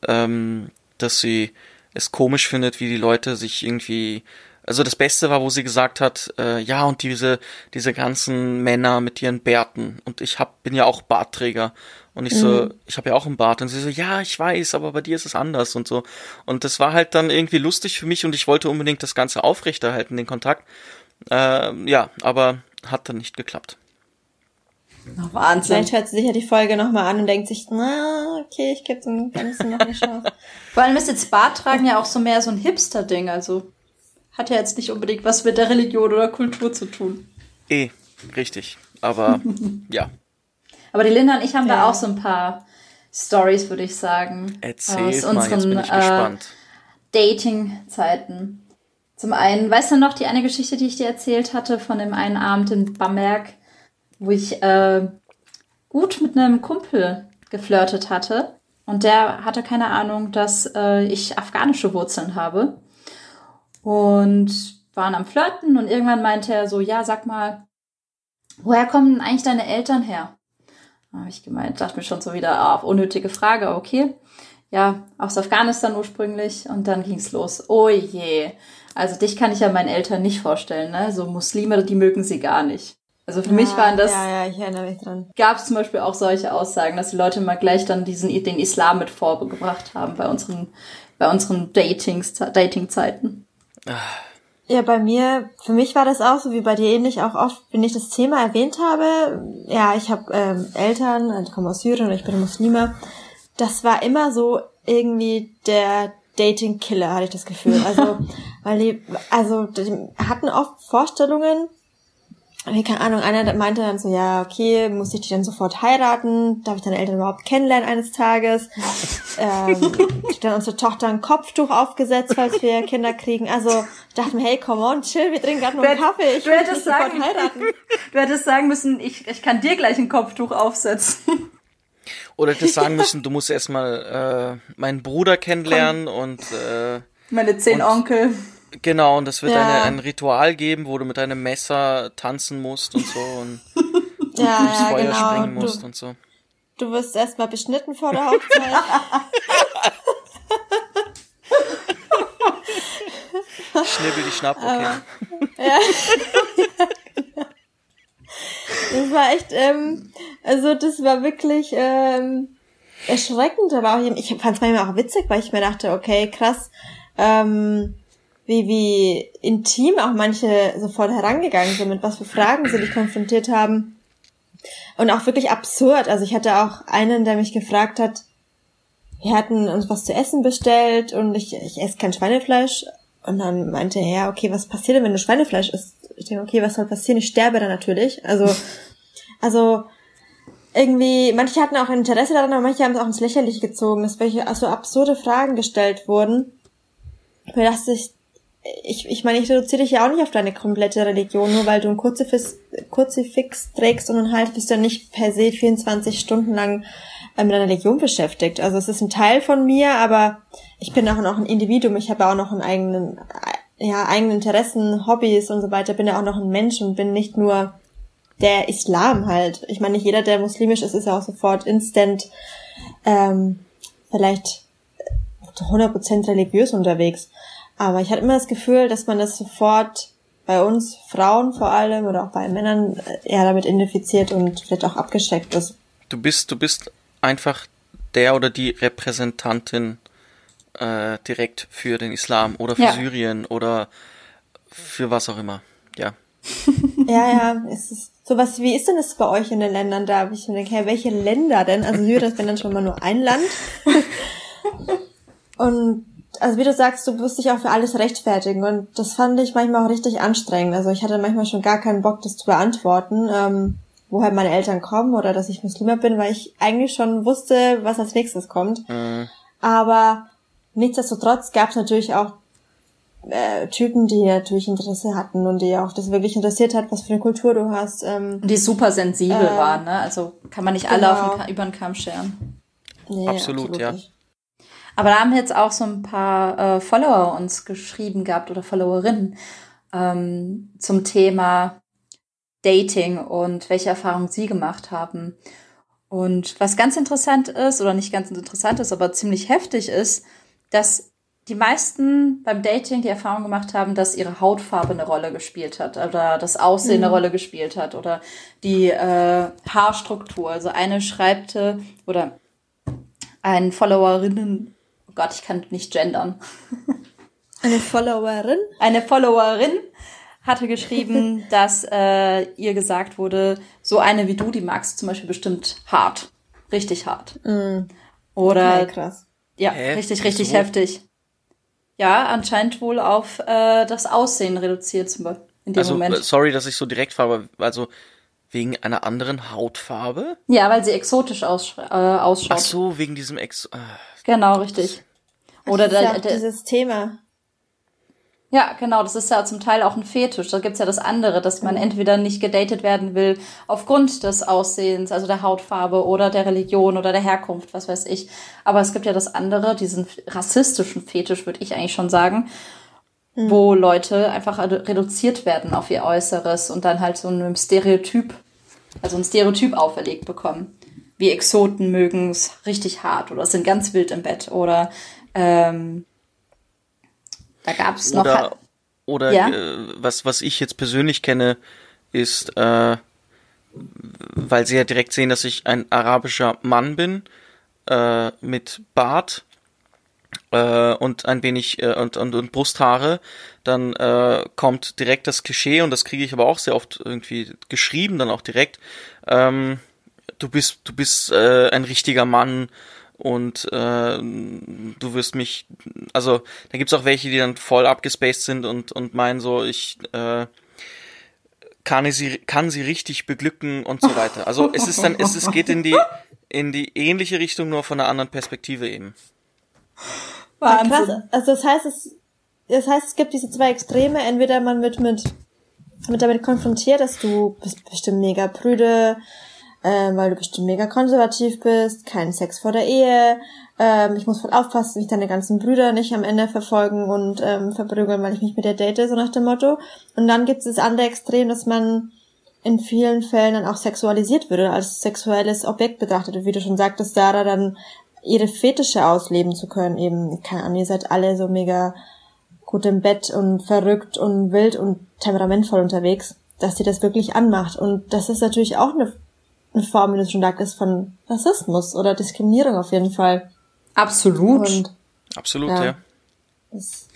ähm, dass sie es komisch findet, wie die Leute sich irgendwie also das Beste war, wo sie gesagt hat, äh, ja und diese diese ganzen Männer mit ihren Bärten. Und ich hab bin ja auch Bartträger. Und ich so, mhm. ich habe ja auch einen Bart. Und sie so, ja ich weiß, aber bei dir ist es anders und so. Und das war halt dann irgendwie lustig für mich und ich wollte unbedingt das Ganze aufrechterhalten, den Kontakt, äh, ja, aber hat dann nicht geklappt. Oh, Wahnsinn. Vielleicht hört sie sich ja die Folge nochmal an und denkt sich, na, okay, ich gebe dem Ganzen noch eine Chance. Vor allem ist jetzt Bart tragen ja auch so mehr so ein Hipster-Ding, also hat ja jetzt nicht unbedingt was mit der Religion oder Kultur zu tun. Eh, richtig. Aber ja. Aber die Linda und ich haben ja. da auch so ein paar Stories, würde ich sagen. Erzähl aus unseren. Äh, Dating-Zeiten. Zum einen, weißt du noch die eine Geschichte, die ich dir erzählt hatte von dem einen Abend in Bamberg, wo ich äh, gut mit einem Kumpel geflirtet hatte und der hatte keine Ahnung, dass äh, ich afghanische Wurzeln habe. Und waren am Flirten und irgendwann meinte er so, ja, sag mal, woher kommen denn eigentlich deine Eltern her? Da habe ich gemeint, dachte mir schon so wieder, ah, unnötige Frage, okay. Ja, aus Afghanistan ursprünglich und dann ging's los. Oh je. Also dich kann ich ja meinen Eltern nicht vorstellen, ne? So Muslime, die mögen sie gar nicht. Also für ja, mich waren das. Ja, ja, ich erinnere mich dran. Gab es zum Beispiel auch solche Aussagen, dass die Leute mal gleich dann diesen den Islam mit vorgebracht haben bei unseren bei unseren Datings Dating-Zeiten. Ja, bei mir, für mich war das auch so wie bei dir ähnlich, auch oft, wenn ich das Thema erwähnt habe. Ja, ich habe ähm, Eltern, also ich komme aus Syrien und ich bin Muslime. Das war immer so irgendwie der Dating-Killer, hatte ich das Gefühl. Also, weil die, also die hatten oft Vorstellungen, wie keine Ahnung, einer meinte dann so, ja, okay, muss ich die dann sofort heiraten? Darf ich deine Eltern überhaupt kennenlernen eines Tages? ähm, dann unsere Tochter ein Kopftuch aufgesetzt, falls wir Kinder kriegen. Also ich dachte mir, hey, come on, chill, wir trinken gerade nur einen Kaffee. Ich du hättest sagen, heiraten. Du hättest sagen müssen, ich, ich kann dir gleich ein Kopftuch aufsetzen. Oder hättest sagen müssen, du musst erstmal äh, meinen Bruder kennenlernen Komm. und äh, meine zehn und, Onkel. Genau, und das wird ja. eine, ein Ritual geben, wo du mit deinem Messer tanzen musst und so und ja, ins ja, Feuer genau. springen musst du, und so. Du wirst erstmal beschnitten vor der Hochzeit. Schnibbel die Schnapp, okay. Aber, ja. das war echt, ähm, also das war wirklich ähm, erschreckend, aber auch, ich fand es manchmal auch witzig, weil ich mir dachte, okay, krass, ähm, wie, wie intim auch manche sofort herangegangen sind, mit was für Fragen sie dich konfrontiert haben. Und auch wirklich absurd. Also ich hatte auch einen, der mich gefragt hat, wir hatten uns was zu essen bestellt und ich, ich esse kein Schweinefleisch. Und dann meinte er, ja, okay, was passiert denn, wenn du Schweinefleisch isst? Ich denke, okay, was soll passieren? Ich sterbe dann natürlich. Also, also, irgendwie, manche hatten auch Interesse daran, aber manche haben es auch ins Lächerliche gezogen, dass welche also absurde Fragen gestellt wurden. Für das ich ich, ich meine, ich reduziere dich ja auch nicht auf deine komplette Religion, nur weil du ein Kruzifix, Kruzifix trägst und dann halt bist du ja nicht per se 24 Stunden lang äh, mit deiner Religion beschäftigt. Also es ist ein Teil von mir, aber ich bin auch noch ein Individuum. Ich habe auch noch einen eigenen, ja, eigenen Interessen, Hobbys und so weiter. Bin ja auch noch ein Mensch und bin nicht nur der Islam halt. Ich meine, nicht jeder, der muslimisch ist, ist ja auch sofort instant ähm, vielleicht 100% religiös unterwegs. Aber ich hatte immer das Gefühl, dass man das sofort bei uns Frauen vor allem oder auch bei Männern äh, eher damit identifiziert und vielleicht auch abgeschreckt ist. Du bist, du bist einfach der oder die Repräsentantin äh, direkt für den Islam oder für ja. Syrien oder für was auch immer. Ja. ja, ja, es ist sowas, wie ist denn das bei euch in den Ländern da? Ich mir denke, hey, welche Länder denn? Also Syrien ist dann schon mal nur ein Land. und also wie du sagst, du wirst dich auch für alles rechtfertigen und das fand ich manchmal auch richtig anstrengend. Also ich hatte manchmal schon gar keinen Bock, das zu beantworten, ähm, woher meine Eltern kommen oder dass ich Muslima bin, weil ich eigentlich schon wusste, was als nächstes kommt. Mhm. Aber nichtsdestotrotz gab es natürlich auch äh, Typen, die natürlich Interesse hatten und die auch das wirklich interessiert hat, was für eine Kultur du hast. Ähm, die super sensibel äh, waren, ne? Also kann man nicht alle genau. auf den, über den Kamm scheren. Nee, absolut, absolut ja. Nicht. Aber da haben jetzt auch so ein paar äh, Follower uns geschrieben gehabt oder Followerinnen ähm, zum Thema Dating und welche Erfahrungen sie gemacht haben. Und was ganz interessant ist, oder nicht ganz interessant ist, aber ziemlich heftig ist, dass die meisten beim Dating die Erfahrung gemacht haben, dass ihre Hautfarbe eine Rolle gespielt hat oder das Aussehen mhm. eine Rolle gespielt hat oder die äh, Haarstruktur. Also eine schreibte oder ein Followerinnen Gott, ich kann nicht gendern. Eine Followerin? Eine Followerin hatte geschrieben, dass äh, ihr gesagt wurde, so eine wie du, die magst du zum Beispiel bestimmt hart. Richtig hart. Mm. Oder okay, krass. Ja, Hä? richtig, richtig so? heftig. Ja, anscheinend wohl auf äh, das Aussehen reduziert zum Beispiel in dem also, Moment. Sorry, dass ich so direkt frage, also wegen einer anderen Hautfarbe? Ja, weil sie exotisch aus, äh, ausschaut. Ach so, wegen diesem Ex. Äh, genau, richtig. Oder das ist ja da, dieses Thema. Ja, genau, das ist ja zum Teil auch ein Fetisch. Da gibt's ja das andere, dass man entweder nicht gedatet werden will aufgrund des Aussehens, also der Hautfarbe oder der Religion oder der Herkunft, was weiß ich. Aber es gibt ja das andere, diesen rassistischen Fetisch, würde ich eigentlich schon sagen, mhm. wo Leute einfach reduziert werden auf ihr Äußeres und dann halt so ein Stereotyp, also ein Stereotyp auferlegt bekommen. Wie Exoten mögen's richtig hart oder sind ganz wild im Bett oder ähm, da gab es noch. Oder, oder ja? äh, was, was ich jetzt persönlich kenne, ist, äh, weil sie ja direkt sehen, dass ich ein arabischer Mann bin, äh, mit Bart äh, und ein wenig äh, und, und, und Brusthaare, dann äh, kommt direkt das Klischee und das kriege ich aber auch sehr oft irgendwie geschrieben, dann auch direkt. Ähm, du bist, du bist ein richtiger Mann, und äh, du wirst mich, also da gibt's auch welche, die dann voll abgespaced sind und, und meinen so, ich äh, kann sie, kann sie richtig beglücken und so weiter. Also es ist dann, es, es geht in die, in die ähnliche Richtung, nur von einer anderen Perspektive eben. Wahnsinn. Ja, krass. Also das heißt, es, das heißt, es gibt diese zwei Extreme. Entweder man wird mit, mit damit konfrontiert, dass du bist bestimmt mega prüde, ähm, weil du bestimmt mega konservativ bist, keinen Sex vor der Ehe, ähm, ich muss voll aufpassen, mich deine ganzen Brüder nicht am Ende verfolgen und ähm, verprügeln, weil ich mich mit der date, so nach dem Motto. Und dann gibt es das andere Extrem, dass man in vielen Fällen dann auch sexualisiert würde, als sexuelles Objekt betrachtet. Und wie du schon sagtest, Sarah, dann ihre Fetische ausleben zu können, eben, keine Ahnung, ihr seid alle so mega gut im Bett und verrückt und wild und temperamentvoll unterwegs, dass sie das wirklich anmacht. Und das ist natürlich auch eine eine Form, wie du schon sagtest, von Rassismus oder Diskriminierung auf jeden Fall. Absolut. Und, Absolut, ja. ja. Das,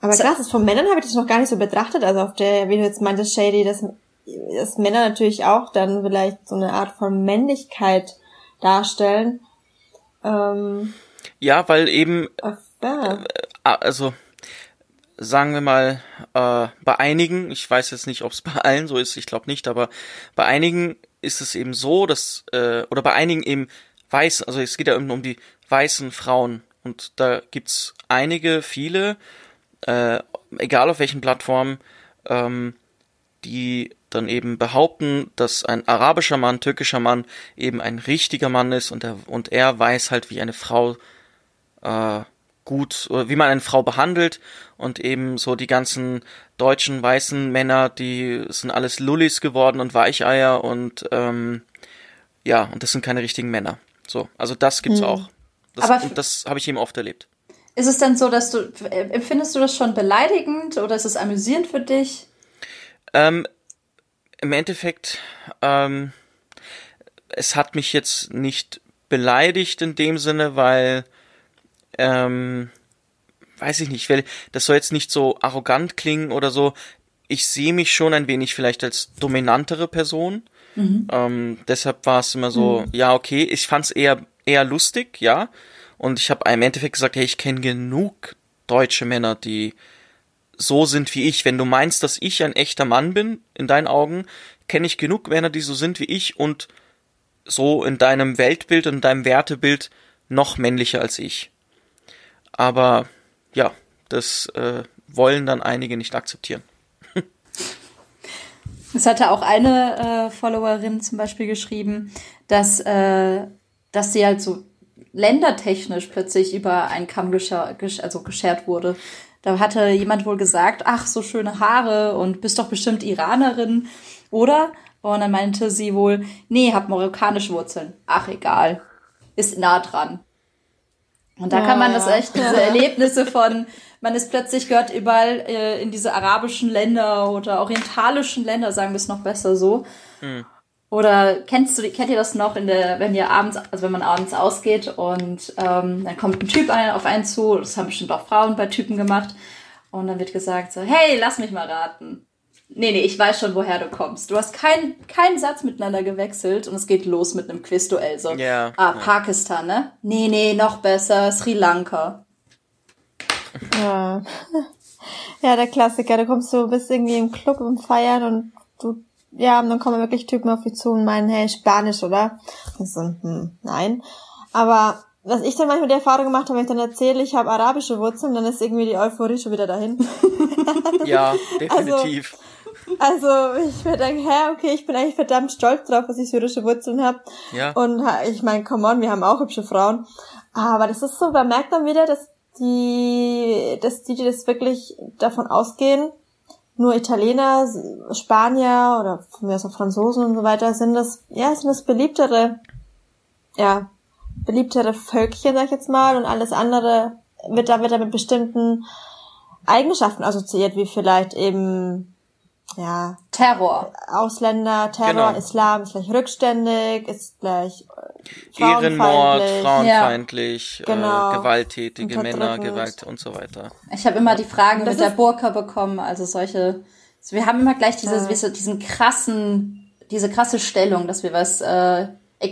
aber so, krass, von Männern habe ich das noch gar nicht so betrachtet. Also auf der, wie du jetzt meintest, Shady, dass, dass Männer natürlich auch dann vielleicht so eine Art von Männlichkeit darstellen. Ähm, ja, weil eben, ja. Äh, also sagen wir mal, äh, bei einigen, ich weiß jetzt nicht, ob es bei allen so ist, ich glaube nicht, aber bei einigen ist es eben so, dass, äh, oder bei einigen eben weiß, also es geht ja eben um die weißen Frauen und da gibt's einige, viele, äh, egal auf welchen Plattformen, ähm, die dann eben behaupten, dass ein arabischer Mann, türkischer Mann eben ein richtiger Mann ist und er, und er weiß halt, wie eine Frau äh, gut, oder wie man eine Frau behandelt und eben so die ganzen deutschen weißen Männer, die sind alles Lullis geworden und Weicheier und ähm, ja, und das sind keine richtigen Männer. So, also das gibt's hm. auch. Das, Aber das habe ich eben oft erlebt. Ist es denn so, dass du, empfindest du das schon beleidigend oder ist es amüsierend für dich? Ähm, Im Endeffekt, ähm, es hat mich jetzt nicht beleidigt in dem Sinne, weil ähm, weiß ich nicht, weil das soll jetzt nicht so arrogant klingen oder so. Ich sehe mich schon ein wenig vielleicht als dominantere Person. Mhm. Ähm, deshalb war es immer so, mhm. ja, okay, ich fand es eher, eher lustig, ja. Und ich habe im Endeffekt gesagt, hey, ich kenne genug deutsche Männer, die so sind wie ich. Wenn du meinst, dass ich ein echter Mann bin, in deinen Augen, kenne ich genug Männer, die so sind wie ich und so in deinem Weltbild und deinem Wertebild noch männlicher als ich. Aber ja, das äh, wollen dann einige nicht akzeptieren. Es hatte auch eine äh, Followerin zum Beispiel geschrieben, dass, äh, dass sie halt so ländertechnisch plötzlich über einen Kamm gescher gesch also geschert wurde. Da hatte jemand wohl gesagt, ach, so schöne Haare und bist doch bestimmt Iranerin, oder? Und dann meinte sie wohl, nee, hab marokkanische Wurzeln. Ach, egal. Ist nah dran. Und da ja, kann man das echt, diese Erlebnisse von, man ist plötzlich gehört überall äh, in diese arabischen Länder oder orientalischen Länder, sagen wir es noch besser so. Mhm. Oder kennst du, kennt ihr das noch in der, wenn ihr abends, also wenn man abends ausgeht und ähm, dann kommt ein Typ ein, auf einen zu, das haben bestimmt auch Frauen bei Typen gemacht, und dann wird gesagt so, hey, lass mich mal raten. Nee, nee, ich weiß schon, woher du kommst. Du hast keinen keinen Satz miteinander gewechselt und es geht los mit einem Quizduell. So, ja, ah, ja. Pakistan, ne? Nee, nee, noch besser, Sri Lanka. Ja. ja, der Klassiker. Du kommst so, bist irgendwie im Club und feiern und du, ja, und dann kommen wirklich Typen auf dich zu und meinen, hey, Spanisch, oder? Und so, hm, nein. Aber was ich dann manchmal die Erfahrung gemacht habe, wenn ich dann erzähle, ich habe arabische Wurzeln, dann ist irgendwie die Euphorie schon wieder dahin. ja, definitiv. Also, also ich mir denke, hä, okay, ich bin eigentlich verdammt stolz drauf, dass ich syrische Wurzeln habe. Ja. Und ich meine, come on, wir haben auch hübsche Frauen. Aber das ist so, man merkt dann wieder, dass die, dass die, die das wirklich davon ausgehen, nur Italiener, Spanier oder von mir aus auch Franzosen und so weiter sind das, ja, sind das beliebtere, ja, beliebtere Völkchen, sag ich jetzt mal, und alles andere wird da wieder mit bestimmten Eigenschaften assoziiert, wie vielleicht eben ja Terror. Ausländer, Terror, genau. Islam ist gleich rückständig, ist gleich äh, Ehrenmord, frauenfeindlich, ja. genau. äh, gewalttätige Männer, Gewalt und so weiter. Ich habe immer die Fragen das mit der Burka bekommen, also solche. Also wir haben immer gleich diese, ja. diesen krassen, diese krasse Stellung, dass wir was äh,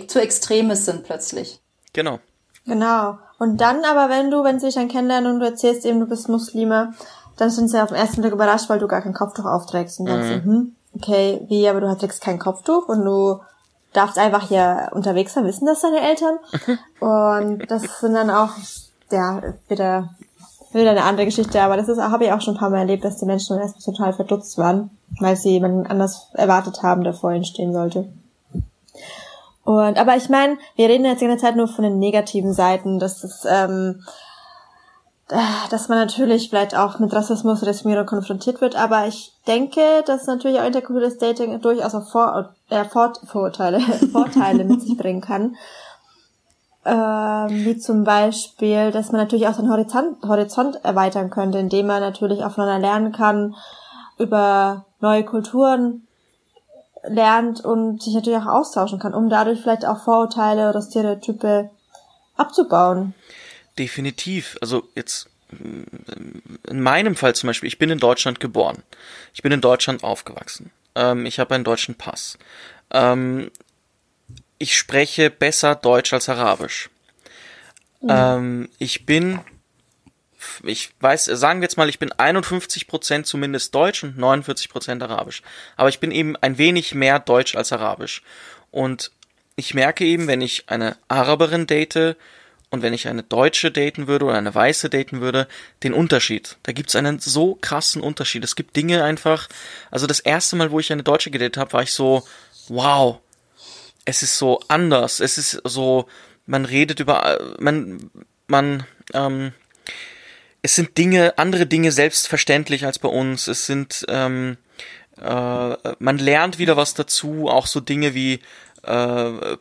zu Extremes sind plötzlich. Genau. Genau. Und dann aber, wenn du, wenn sie dich dann kennenlernen und du erzählst eben, du bist Muslime, dann sind sie auf den ersten Blick überrascht, weil du gar kein Kopftuch aufträgst. Und dann mhm. so, hm, okay, wie, aber du trägst kein Kopftuch und du darfst einfach hier unterwegs sein, wissen das deine Eltern. und das sind dann auch, ja, wieder, wieder eine andere Geschichte, aber das ist, habe ich auch schon ein paar Mal erlebt, dass die Menschen erstmal total verdutzt waren, weil sie jemanden anders erwartet haben, der vor ihnen stehen sollte. Und aber ich meine, wir reden jetzt die ganze Zeit nur von den negativen Seiten, dass es, ähm, äh, dass man natürlich vielleicht auch mit Rassismus oder Diskriminierung konfrontiert wird, aber ich denke, dass natürlich auch interkulturelles Dating durchaus auch Vor äh, Vor Vorurteile, Vorteile mit sich bringen kann. Ähm, wie zum Beispiel, dass man natürlich auch seinen Horizont, Horizont erweitern könnte, indem man natürlich auch voneinander lernen kann, über neue Kulturen lernt und sich natürlich auch austauschen kann, um dadurch vielleicht auch Vorurteile oder Stereotype abzubauen. Definitiv. Also jetzt in meinem Fall zum Beispiel, ich bin in Deutschland geboren. Ich bin in Deutschland aufgewachsen. Ähm, ich habe einen deutschen Pass. Ähm, ich spreche besser Deutsch als Arabisch. Mhm. Ähm, ich bin ich weiß, sagen wir jetzt mal, ich bin 51 Prozent zumindest Deutsch und 49 Prozent Arabisch. Aber ich bin eben ein wenig mehr Deutsch als Arabisch. Und ich merke eben, wenn ich eine Araberin date und wenn ich eine Deutsche daten würde oder eine Weiße daten würde, den Unterschied. Da gibt's einen so krassen Unterschied. Es gibt Dinge einfach, also das erste Mal, wo ich eine Deutsche gedatet habe, war ich so, wow, es ist so anders. Es ist so, man redet über, man, man, ähm, es sind Dinge, andere Dinge selbstverständlich als bei uns. Es sind, ähm, äh, man lernt wieder was dazu, auch so Dinge wie äh,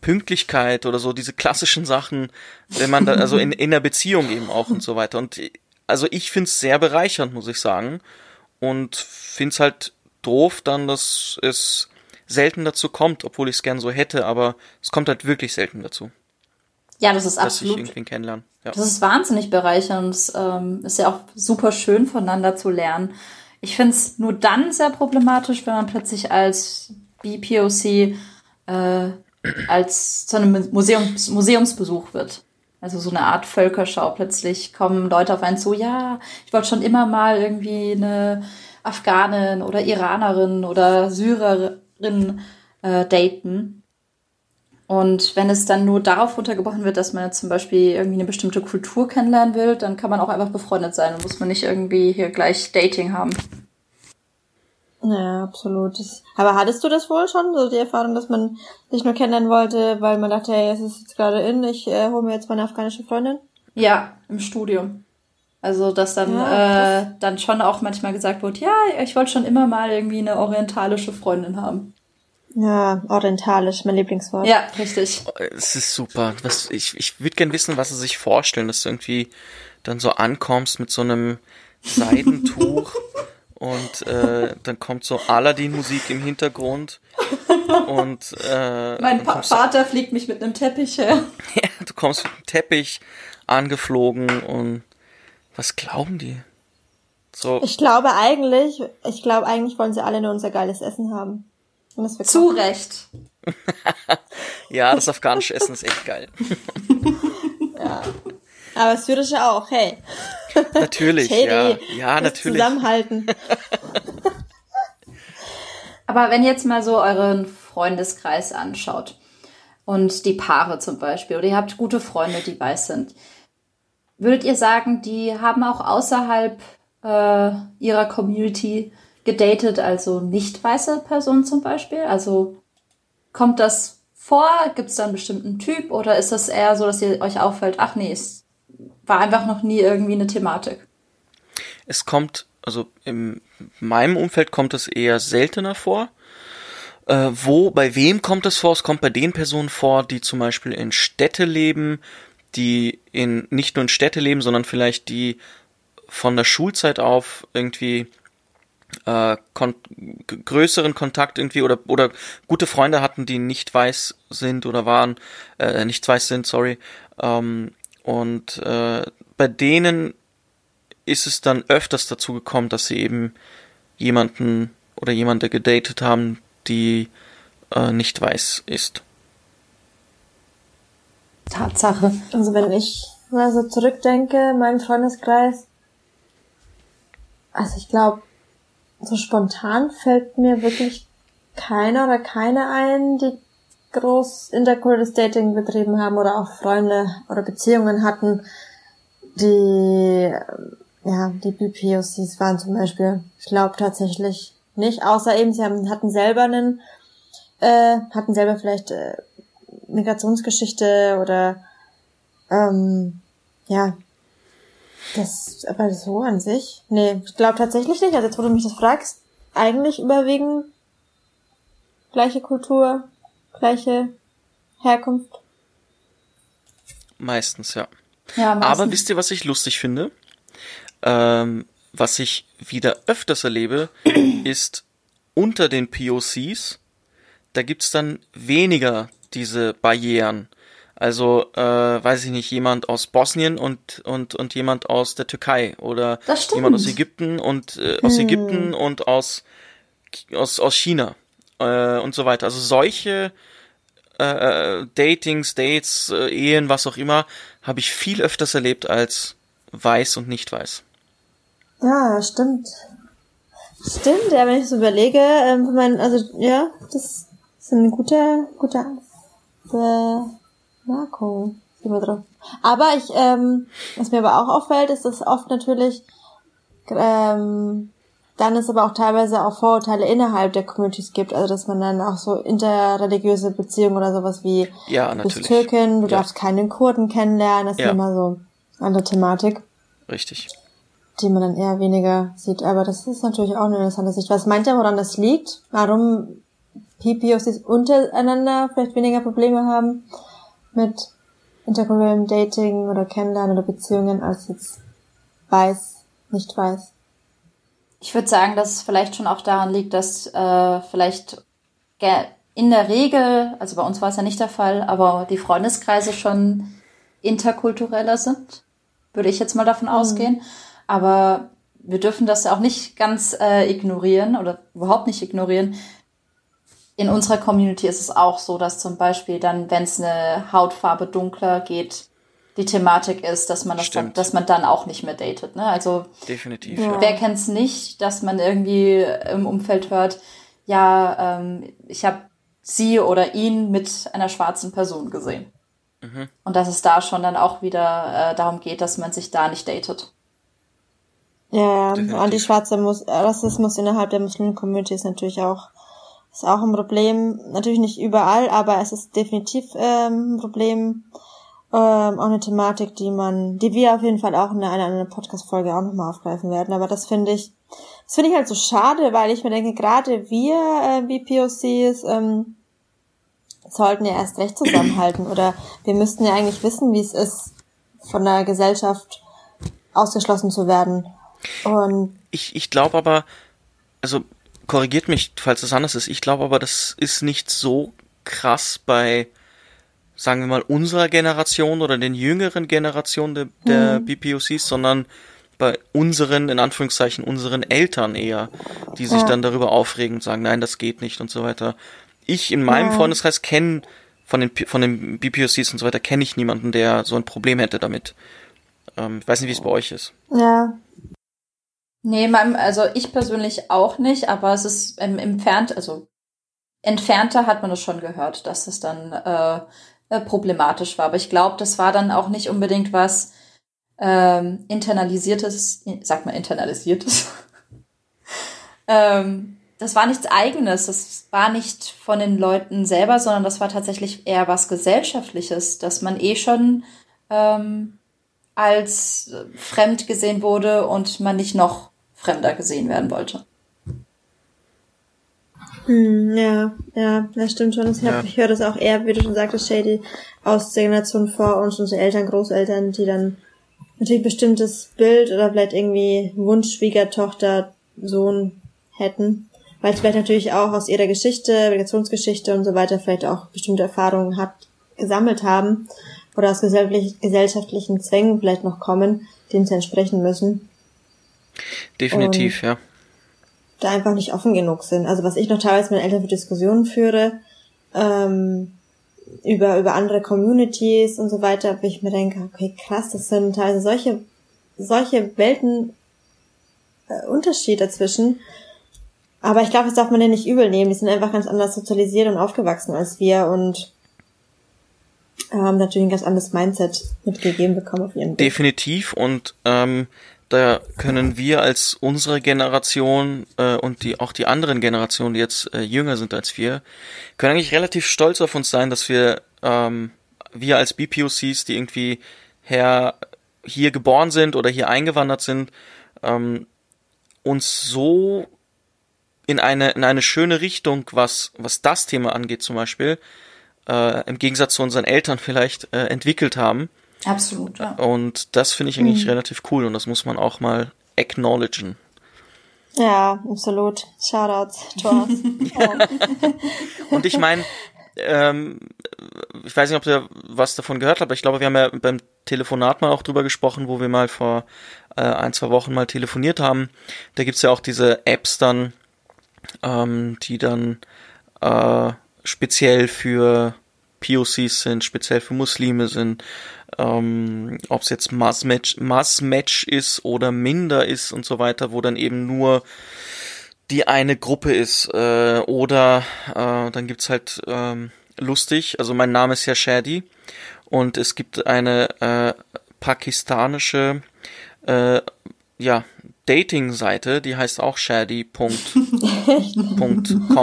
Pünktlichkeit oder so, diese klassischen Sachen, wenn man da, also in, in der Beziehung eben auch und so weiter. Und also ich find's sehr bereichernd, muss ich sagen. Und find's halt doof dann, dass es selten dazu kommt, obwohl ich es gern so hätte, aber es kommt halt wirklich selten dazu. Ja, das ist dass absolut. Ich irgendwen kennenlernen. Ja. Das ist wahnsinnig bereichernd. Es ähm, ist ja auch super schön voneinander zu lernen. Ich finde es nur dann sehr problematisch, wenn man plötzlich als BPOC äh, als zu einem Museums Museumsbesuch wird. Also so eine Art Völkerschau. Plötzlich kommen Leute auf einen zu, ja, ich wollte schon immer mal irgendwie eine Afghanin oder Iranerin oder Syrerin äh, daten. Und wenn es dann nur darauf runtergebrochen wird, dass man jetzt zum Beispiel irgendwie eine bestimmte Kultur kennenlernen will, dann kann man auch einfach befreundet sein und muss man nicht irgendwie hier gleich Dating haben. Ja, absolut. Aber hattest du das wohl schon, so die Erfahrung, dass man sich nur kennenlernen wollte, weil man dachte, hey, es ist jetzt gerade in, ich äh, hole mir jetzt meine afghanische Freundin? Ja, im Studium. Also, dass dann, ja, äh, dann schon auch manchmal gesagt wird, ja, ich wollte schon immer mal irgendwie eine orientalische Freundin haben. Ja, orientalisch, mein Lieblingswort. Ja, richtig. Es ist super. Was, ich ich würde gern wissen, was sie sich vorstellen, dass du irgendwie dann so ankommst mit so einem Seidentuch und äh, dann kommt so Aladdin-Musik im Hintergrund und äh, mein pa Vater fliegt mich mit einem Teppich her. ja, du kommst mit einem Teppich angeflogen und was glauben die? So. Ich glaube eigentlich, ich glaube eigentlich wollen sie alle nur unser geiles Essen haben. Zu Recht. ja, das afghanische Essen ist echt geil. ja. Aber das syrische auch, hey. Natürlich, Shady, ja. Ja, natürlich. Zusammenhalten. Aber wenn ihr jetzt mal so euren Freundeskreis anschaut und die Paare zum Beispiel, oder ihr habt gute Freunde, die weiß sind. Würdet ihr sagen, die haben auch außerhalb äh, ihrer Community gedatet, also nicht weiße Personen zum Beispiel? Also kommt das vor? Gibt es da einen bestimmten Typ? Oder ist das eher so, dass ihr euch auffällt, ach nee, es war einfach noch nie irgendwie eine Thematik? Es kommt, also in meinem Umfeld kommt es eher seltener vor. Äh, wo, bei wem kommt es vor? Es kommt bei den Personen vor, die zum Beispiel in Städte leben, die in nicht nur in Städte leben, sondern vielleicht die von der Schulzeit auf irgendwie äh, kon größeren Kontakt irgendwie oder oder gute Freunde hatten, die nicht weiß sind oder waren äh, nicht weiß sind, sorry. Ähm, und äh, bei denen ist es dann öfters dazu gekommen, dass sie eben jemanden oder jemande gedatet haben, die äh, nicht weiß ist. Tatsache. Also wenn ich mal so zurückdenke, mein Freundeskreis, also ich glaube, so spontan fällt mir wirklich keiner oder keine ein, die groß interkulturelles Dating betrieben haben oder auch Freunde oder Beziehungen hatten, die, ja, die BPOCs waren zum Beispiel. Ich glaube tatsächlich nicht, außer eben, sie haben, hatten selber einen, äh, hatten selber vielleicht äh, Migrationsgeschichte oder ähm, ja, das, aber so an sich? Nee, ich glaube tatsächlich nicht. Also jetzt, wo du mich das fragst, eigentlich überwiegend gleiche Kultur, gleiche Herkunft. Meistens, ja. Ja, meistens. Aber wisst ihr, was ich lustig finde? Ähm, was ich wieder öfters erlebe, ist unter den POCs, da gibt's dann weniger diese Barrieren. Also, äh, weiß ich nicht, jemand aus Bosnien und, und, und jemand aus der Türkei oder jemand aus Ägypten und äh, aus Hm. Ägypten und aus, aus, aus China äh, und so weiter. Also solche äh, Datings, Dates, äh, Ehen, was auch immer, habe ich viel öfters erlebt als weiß und nicht weiß. Ja, stimmt. Stimmt, ja, wenn ich so überlege, ähm, man, also ja, das ist eine gute, gute Bemerkung. Wir drauf. Aber ich, ähm, was mir aber auch auffällt, ist, dass oft natürlich ähm, dann es aber auch teilweise auch Vorurteile innerhalb der Communities gibt, also dass man dann auch so interreligiöse Beziehungen oder sowas wie Ja, du bist. Türkin, du Ja. darfst keinen Kurden kennenlernen, das Ja. ist immer so eine andere Thematik Richtig. die man dann eher weniger sieht. Aber das ist natürlich auch eine interessante Sicht. Was meint ihr, woran das liegt? Warum PPOCs untereinander vielleicht weniger Probleme haben mit interkulturellem Dating oder Kennenlernen oder Beziehungen als jetzt weiß, nicht weiß? Ich würde sagen, dass es vielleicht schon auch daran liegt, dass äh, vielleicht in der Regel, also bei uns war es ja nicht der Fall, aber die Freundeskreise schon interkultureller sind, würde ich jetzt mal davon ausgehen. Aber wir dürfen das auch nicht ganz äh, ignorieren oder überhaupt nicht ignorieren. In unserer Community ist es auch so, dass zum Beispiel dann, wenn es eine Hautfarbe dunkler geht, die Thematik ist, dass man das dann, dass man dann auch nicht mehr datet. Ne? Also Definitiv, Ja. Wer kennt's nicht, dass man irgendwie im Umfeld hört, ja, ähm, ich habe sie oder ihn mit einer schwarzen Person gesehen. Und dass es da schon dann auch wieder äh, darum geht, dass man sich da nicht datet. Ja, Definitiv. antischwarzer Mus Rassismus innerhalb der Muslim-Community ist natürlich auch ist auch ein Problem. Natürlich nicht überall, aber es ist definitiv ähm, ein Problem. Ähm, auch eine Thematik, die man, die wir auf jeden Fall auch in einer, einer Podcast-Folge auch nochmal aufgreifen werden. Aber das finde ich, das finde ich halt so schade, weil ich mir denke, gerade wir äh, BPOCs ähm, sollten ja erst recht zusammenhalten oder wir müssten ja eigentlich wissen, wie es ist, von der Gesellschaft ausgeschlossen zu werden. Und Ich, ich glaube aber, also korrigiert mich, falls es anders ist, ich glaube aber, das ist nicht so krass bei, sagen wir mal, unserer Generation oder den jüngeren Generationen der, der BPOCs, sondern bei unseren, in Anführungszeichen, unseren Eltern eher, die sich Ja. dann darüber aufregen und sagen, nein, das geht nicht und so weiter. Ich in meinem Ja. Freundeskreis kenne von den, von den BPOCs und so weiter, kenne ich niemanden, der so ein Problem hätte damit. Ähm, ich weiß nicht, wie es bei euch ist. ja, Nee, meinem, also ich persönlich auch nicht, aber es ist ähm, entfernt, also entfernter hat man es schon gehört, dass es dann äh, äh, problematisch war. Aber ich glaube, das war dann auch nicht unbedingt was ähm, internalisiertes, sag mal internalisiertes. ähm, das war nichts eigenes, das war nicht von den Leuten selber, sondern das war tatsächlich eher was gesellschaftliches, dass man eh schon ähm, als fremd gesehen wurde und man nicht noch fremder gesehen werden wollte. Hm, ja, ja, das stimmt schon. Ich, ja. ich höre das auch eher, wie du schon sagtest, Shady, aus der Generation vor uns, unsere Eltern, Großeltern, die dann natürlich bestimmtes Bild oder vielleicht irgendwie Wunsch Schwiegertochter, Sohn hätten. Weil es vielleicht natürlich auch aus ihrer Geschichte, Migrationsgeschichte und so weiter vielleicht auch bestimmte Erfahrungen hat, gesammelt haben oder aus gesellschaftlichen Zwängen vielleicht noch kommen, denen sie entsprechen müssen. Definitiv, und ja. Da einfach nicht offen genug sind. Also was ich noch teilweise mit Eltern für Diskussionen führe, ähm, über, über andere Communities und so weiter, wo ich mir denke, okay, krass, das sind teilweise solche, solche Welten äh, Unterschied dazwischen. Aber ich glaube, das darf man ja nicht übel nehmen. Die sind einfach ganz anders sozialisiert und aufgewachsen als wir und haben natürlich ein ganz anderes Mindset mitgegeben bekommen auf ihren. Definitiv und ähm, da können wir als unsere Generation äh, und die auch die anderen Generationen, die jetzt äh, jünger sind als wir, können eigentlich relativ stolz auf uns sein, dass wir ähm, wir als BPOCs, die irgendwie her hier geboren sind oder hier eingewandert sind, ähm, uns so in eine in eine schöne Richtung, was was das Thema angeht zum Beispiel, äh, im Gegensatz zu unseren Eltern vielleicht äh, entwickelt haben Absolut, ja. Und das finde ich eigentlich mhm. relativ cool und das muss man auch mal acknowledgen. Ja, absolut. Shoutouts, Thomas. und ich meine, ähm, ich weiß nicht, ob ihr was davon gehört habt, aber ich glaube, wir haben ja beim Telefonat mal auch drüber gesprochen, wo wir mal vor äh, ein, zwei Wochen mal telefoniert haben. Da gibt's ja auch diese Apps dann, ähm, die dann äh, speziell für POCs sind, speziell für Muslime sind, ähm, ob es jetzt Mass-Match Mass -Match ist oder minder ist und so weiter, wo dann eben nur die eine Gruppe ist. Äh, oder äh, dann gibt's halt ähm, lustig, also mein Name ist ja Shadi und es gibt eine äh, pakistanische äh, ja, Dating-Seite, die heißt auch shady.com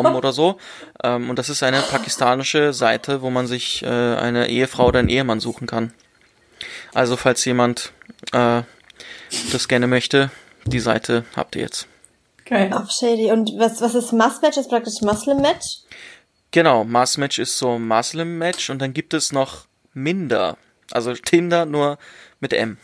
oder so. Ähm, und das ist eine pakistanische Seite, wo man sich äh, eine Ehefrau oder einen Ehemann suchen kann. Also falls jemand äh, das gerne möchte, die Seite habt ihr jetzt. Okay. Auf Shady. Und was, was ist Mass-Match? Ist praktisch Muslim-Match? Genau, Mass-Match ist so Muslim-Match und dann gibt es noch Minder. Also Tinder nur mit M.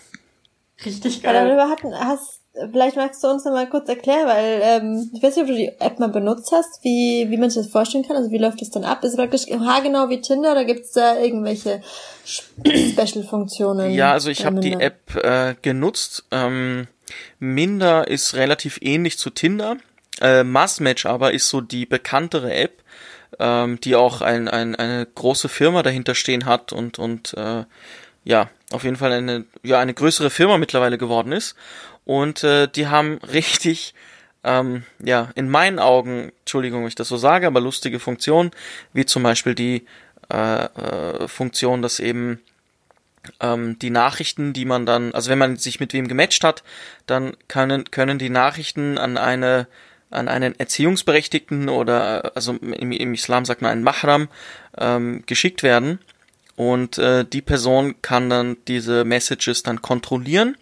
Richtig geil. darüber hatten, hast, Vielleicht magst du uns noch mal kurz erklären, weil ähm, ich weiß nicht, ob du die App mal benutzt hast, wie, wie man sich das vorstellen kann. Also wie läuft das dann ab? Ist es praktisch haargenau wie Tinder oder gibt's da irgendwelche Special-Funktionen? Ja, also ich habe die App äh, genutzt. Ähm, Minder ist relativ ähnlich zu Tinder. Äh, Massmatch aber ist so die bekanntere App, ähm, die auch ein, ein, eine große Firma dahinter stehen hat und, und äh, ja, auf jeden Fall eine, ja, eine größere Firma mittlerweile geworden ist. Und äh, die haben richtig, ähm, ja, in meinen Augen, Entschuldigung, wenn ich das so sage, aber lustige Funktionen, wie zum Beispiel die äh, äh, Funktion, dass eben ähm, die Nachrichten, die man dann, also wenn man sich mit wem gematcht hat, dann können, können die Nachrichten an eine an einen Erziehungsberechtigten oder also im, im Islam sagt man einen Mahram ähm, geschickt werden und äh, die Person kann dann diese Messages dann kontrollieren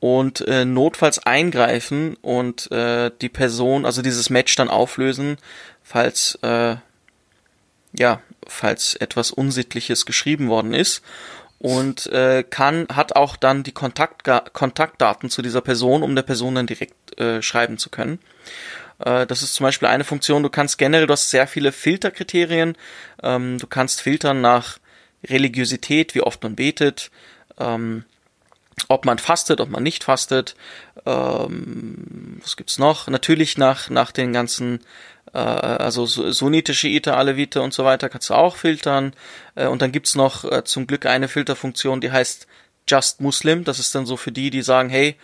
und äh, notfalls eingreifen und äh, die Person, also dieses Match dann auflösen, falls äh, ja, falls etwas Unsittliches geschrieben worden ist und äh, kann hat auch dann die Kontakt Kontaktdaten zu dieser Person, um der Person dann direkt äh, schreiben zu können. Äh, das ist zum Beispiel eine Funktion. Du kannst generell, du hast sehr viele Filterkriterien. Ähm, du kannst filtern nach Religiosität, wie oft man betet. Ähm, ob man fastet, ob man nicht fastet. Ähm, was gibt's noch? Natürlich nach nach den ganzen äh, also Sunnite, Schiite, Alevite und so weiter kannst du auch filtern. Äh, und dann gibt's noch äh, zum Glück eine Filterfunktion, die heißt Just Muslim. Das ist dann so für die, die sagen, hey,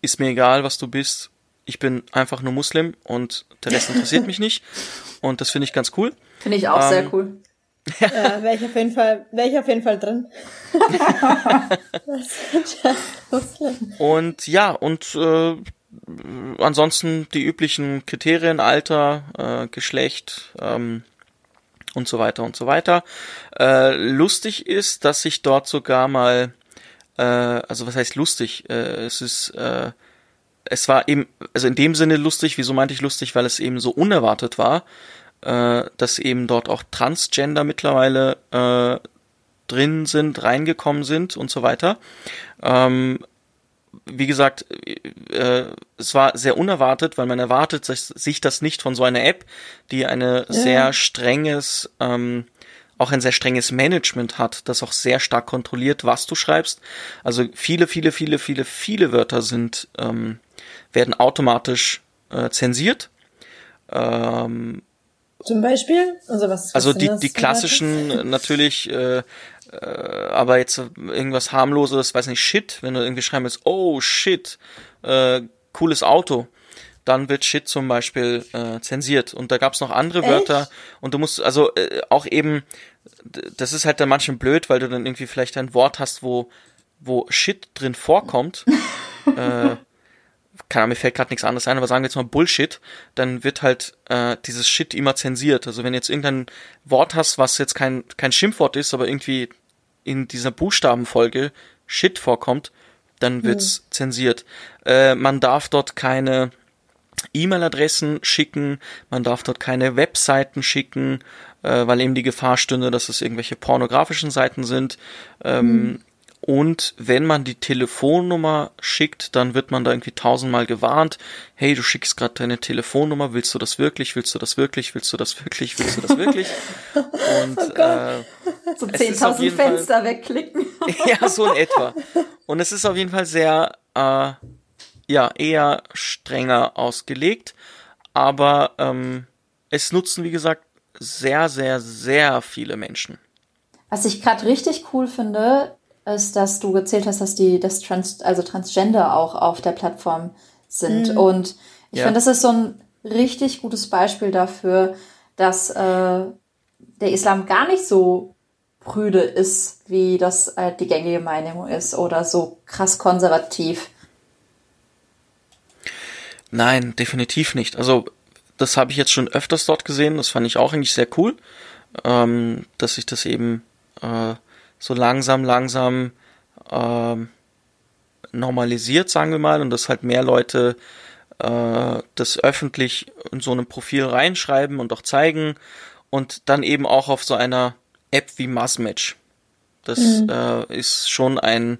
ist mir egal, was du bist. ich bin einfach nur Muslim und der Rest interessiert mich nicht. Und das finde ich ganz cool. Finde ich auch ähm, sehr cool. Ja, wäre ich auf jeden Fall, wäre ich auf jeden Fall drin. und ja, und äh, ansonsten die üblichen Kriterien, Alter, äh, Geschlecht ähm, und so weiter und so weiter. Äh, lustig ist, dass ich dort sogar mal, äh, also was heißt lustig? Äh, es ist, äh, es war eben, also in dem Sinne lustig, wieso meinte ich lustig, weil es eben so unerwartet war äh, dass eben dort auch Transgender mittlerweile äh, drin sind, reingekommen sind und so weiter. Ähm, wie gesagt, äh, es war sehr unerwartet, weil man erwartet sich das nicht von so einer App, die eine ja. sehr strenges, ähm, auch ein sehr strenges Management hat, das auch sehr stark kontrolliert, was du schreibst. Also viele, viele, viele, viele, viele Wörter sind ähm, werden automatisch äh, zensiert. Ähm, zum Beispiel? Also was? also die, die klassischen natürlich, äh, äh, aber jetzt irgendwas harmloses, weiß nicht, Shit, wenn du irgendwie schreiben willst, oh shit, äh, cooles Auto, dann wird Shit zum Beispiel äh, zensiert. Und da gab's noch andere Echt? Wörter und du musst, also äh, auch eben, das ist halt dann manchmal blöd, weil du dann irgendwie vielleicht ein Wort hast, wo, wo Shit drin vorkommt. äh, keine Ahnung, mir fällt gerade nichts anderes ein, aber sagen wir jetzt mal Bullshit, dann wird halt äh, dieses Shit immer zensiert. Also wenn jetzt irgendein Wort hast, was jetzt kein, kein Schimpfwort ist, aber irgendwie in dieser Buchstabenfolge Shit vorkommt, dann wird's hm. zensiert. Äh, man darf dort keine E-Mail-Adressen schicken, man darf dort keine Webseiten schicken, äh, weil eben die Gefahr stünde, dass es irgendwelche pornografischen Seiten sind. Ähm, hm. Und wenn man die Telefonnummer schickt, dann wird man da irgendwie tausendmal gewarnt. Hey, du schickst gerade deine Telefonnummer, willst du das wirklich? Willst du das wirklich? Willst du das wirklich? Willst du das wirklich? Und oh äh, so 10.000 Fenster Fall, wegklicken. ja, so in etwa. Und es ist auf jeden Fall sehr, äh, ja, eher strenger ausgelegt. Aber ähm, es nutzen, wie gesagt, sehr, sehr, sehr viele Menschen. Was ich gerade richtig cool finde, ist, dass du gezählt hast, dass die, das Trans, also Transgender auch auf der Plattform sind. Mhm. Und ich ja. finde, das ist so ein richtig gutes Beispiel dafür, dass äh, der Islam gar nicht so prüde ist, wie das äh, die gängige Meinung ist oder so krass konservativ. Nein, definitiv nicht. Also das habe ich jetzt schon öfters dort gesehen. Das fand ich auch eigentlich sehr cool, ähm, dass sich das eben äh, so langsam, langsam ähm, normalisiert, sagen wir mal, und dass halt mehr Leute äh, das öffentlich in so einem Profil reinschreiben und auch zeigen und dann eben auch auf so einer App wie Massmatch. Das mhm. äh, ist schon ein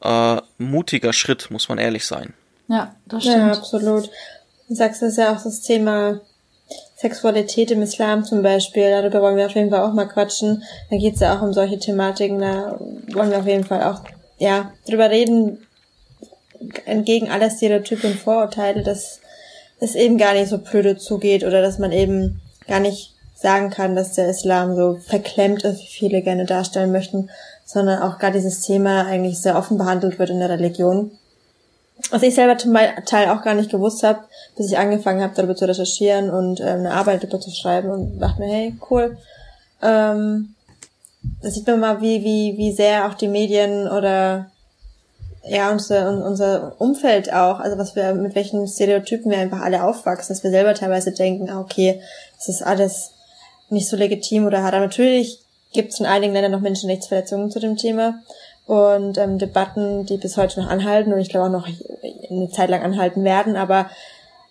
äh, mutiger Schritt, muss man ehrlich sein. Ja, das stimmt. Ja, absolut. Du sagst, das ist ja auch das Thema Sexualität im Islam zum Beispiel, darüber wollen wir auf jeden Fall auch mal quatschen. Da geht es ja auch um solche Thematiken, da wollen wir auf jeden Fall auch ja drüber reden, entgegen aller Stereotype und Vorurteile, dass es eben gar nicht so blöde zugeht oder dass man eben gar nicht sagen kann, dass der Islam so verklemmt ist, wie viele gerne darstellen möchten, sondern auch gar dieses Thema eigentlich sehr offen behandelt wird in der Religion. Was ich selber zum Teil auch gar nicht gewusst habe, bis ich angefangen habe, darüber zu recherchieren und ähm, eine Arbeit darüber zu schreiben und dachte mir, hey, cool. Ähm, da sieht man mal, wie, wie, wie sehr auch die Medien oder ja, unser, unser Umfeld auch, also was wir, mit welchen Stereotypen wir einfach alle aufwachsen, dass wir selber teilweise denken, ah, okay, das ist alles nicht so legitim oder hat. Aber natürlich gibt es in einigen Ländern noch Menschenrechtsverletzungen zu dem Thema und ähm, Debatten, die bis heute noch anhalten und ich glaube auch noch eine Zeit lang anhalten werden. Aber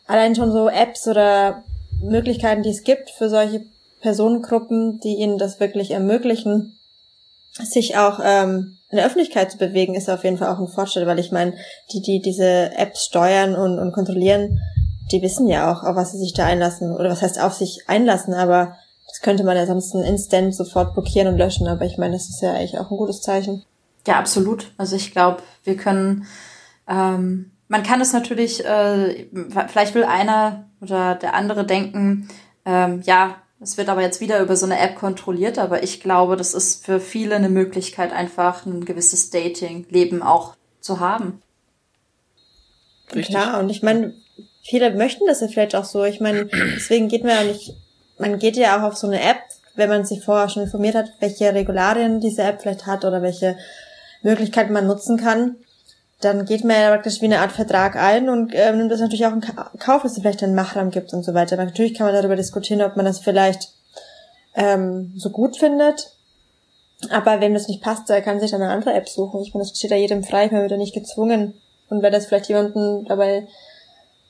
allein schon so Apps oder Möglichkeiten, die es gibt für solche Personengruppen, die ihnen das wirklich ermöglichen, sich auch ähm, in der Öffentlichkeit zu bewegen, ist auf jeden Fall auch ein Fortschritt, weil ich meine, die, die diese Apps steuern und, und kontrollieren, die wissen ja auch, auf was sie sich da einlassen, oder was heißt auf sich einlassen, aber das könnte man ja sonst instant sofort blockieren und löschen, aber ich meine, das ist ja eigentlich auch ein gutes Zeichen. Ja, absolut. Also ich glaube, wir können, ähm, man kann es natürlich, äh, vielleicht will einer oder der andere denken, ähm, ja, es wird aber jetzt wieder über so eine App kontrolliert, aber ich glaube, das ist für viele eine Möglichkeit, einfach ein gewisses Dating-Leben auch zu haben. Richtig. Klar, und ich meine, viele möchten das ja vielleicht auch so. Ich meine, deswegen geht man ja nicht, man geht ja auch auf so eine App, wenn man sich vorher schon informiert hat, welche Regularien diese App vielleicht hat oder welche Möglichkeiten man nutzen kann, dann geht man ja praktisch wie eine Art Vertrag ein und äh, nimmt das natürlich auch in Kauf, dass es vielleicht einen Machram gibt und so weiter. Aber natürlich kann man darüber diskutieren, ob man das vielleicht ähm, so gut findet. Aber wenn das nicht passt, der kann sich dann eine andere App suchen. Ich meine, das steht da jedem frei, man wird ja nicht gezwungen. Und wenn das vielleicht jemanden dabei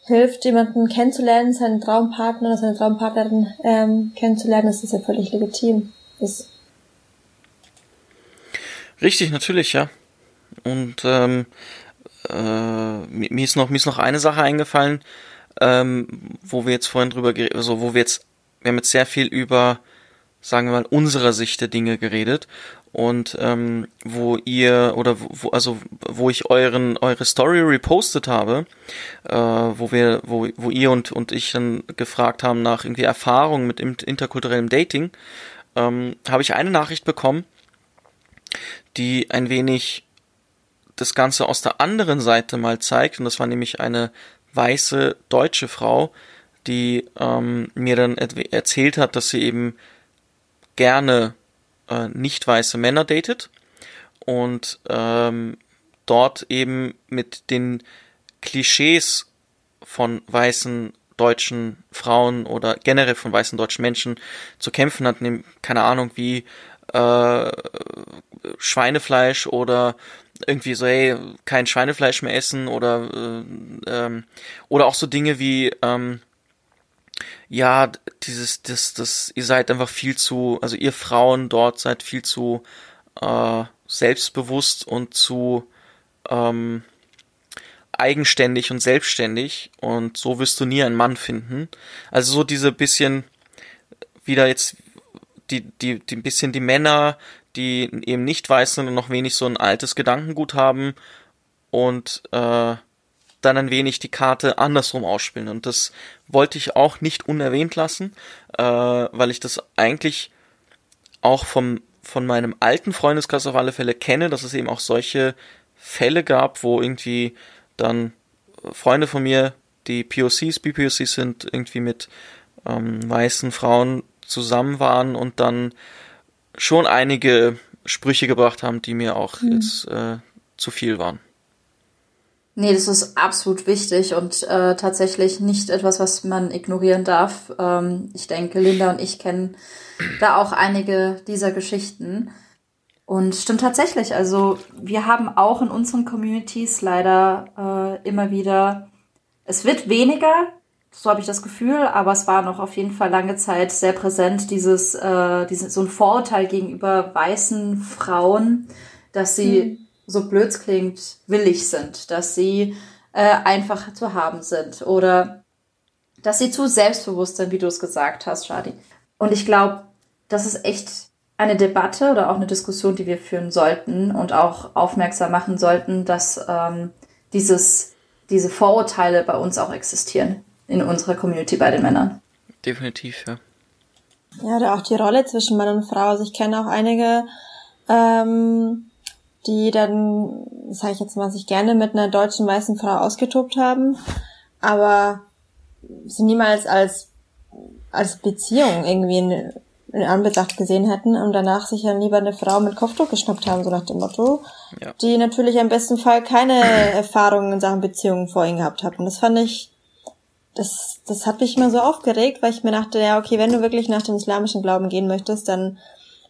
hilft, jemanden kennenzulernen, seinen Traumpartner oder seine Traumpartnerin ähm, kennenzulernen, das ist ja völlig legitim. Das Richtig, natürlich, ja. Und ähm, äh, mir ist noch mir ist noch eine Sache eingefallen, ähm, wo wir jetzt vorhin drüber also wo wir jetzt wir haben jetzt sehr viel über sagen wir mal unserer Sicht der Dinge geredet und ähm, wo ihr oder wo also wo ich euren eure Story repostet habe, äh, wo wir wo wo ihr und und ich dann gefragt haben nach irgendwie Erfahrungen mit interkulturellem Dating, ähm, habe ich eine Nachricht bekommen, die ein wenig das Ganze aus der anderen Seite mal zeigt. Und das war nämlich eine weiße deutsche Frau, die ähm, mir dann erzählt hat, dass sie eben gerne äh, nicht weiße Männer datet und ähm, dort eben mit den Klischees von weißen deutschen Frauen oder generell von weißen deutschen Menschen zu kämpfen hat, keine Ahnung, wie äh, Schweinefleisch oder irgendwie so, hey, kein Schweinefleisch mehr essen oder äh, ähm, oder auch so Dinge wie ähm, ja, dieses, das, das, ihr seid einfach viel zu, also ihr Frauen dort seid viel zu äh, selbstbewusst und zu ähm, eigenständig und selbstständig und so wirst du nie einen Mann finden. Also so diese bisschen wieder jetzt die, die, die ein bisschen die Männer, die eben nicht weiß sind und noch wenig so ein altes Gedankengut haben und äh, dann ein wenig die Karte andersrum ausspielen. Und das wollte ich auch nicht unerwähnt lassen, äh, weil ich das eigentlich auch vom, von meinem alten Freundeskreis auf alle Fälle kenne, dass es eben auch solche Fälle gab, wo irgendwie dann Freunde von mir, die POCs, BPOCs sind, irgendwie mit ähm, weißen Frauen zusammen waren und dann schon einige Sprüche gebracht haben, die mir auch mhm. jetzt äh, zu viel waren. Nee, das ist absolut wichtig und äh, tatsächlich nicht etwas, was man ignorieren darf. Ähm, ich denke, Linda und ich kennen da auch einige dieser Geschichten. Und stimmt tatsächlich, also wir haben auch in unseren Communities leider äh, immer wieder, es wird weniger, so habe ich das Gefühl, aber es war noch auf jeden Fall lange Zeit sehr präsent, dieses, äh, dieses so ein Vorurteil gegenüber weißen Frauen, dass sie, mhm. so blöd klingt, willig sind, dass sie äh, einfach zu haben sind oder dass sie zu selbstbewusst sind, wie du es gesagt hast, Shadi. Und ich glaube, das ist echt eine Debatte oder auch eine Diskussion, die wir führen sollten und auch aufmerksam machen sollten, dass ähm, dieses, diese Vorurteile bei uns auch existieren in unserer Community bei den Männern. Definitiv, ja. Ja, oder auch die Rolle zwischen Mann und Frau. Also ich kenne auch einige, ähm, die dann, sage ich jetzt mal, sich gerne mit einer deutschen weißen Frau ausgetobt haben, aber sie niemals als als Beziehung irgendwie in, in Anbetracht gesehen hätten und danach sich dann lieber eine Frau mit Kopftuch geschnappt haben, so nach dem Motto, ja. die natürlich im besten Fall keine Erfahrungen in Sachen Beziehungen vor ihnen gehabt hat. Und das fand ich das, das hat mich immer so aufgeregt, weil ich mir dachte, ja, okay, wenn du wirklich nach dem islamischen Glauben gehen möchtest, dann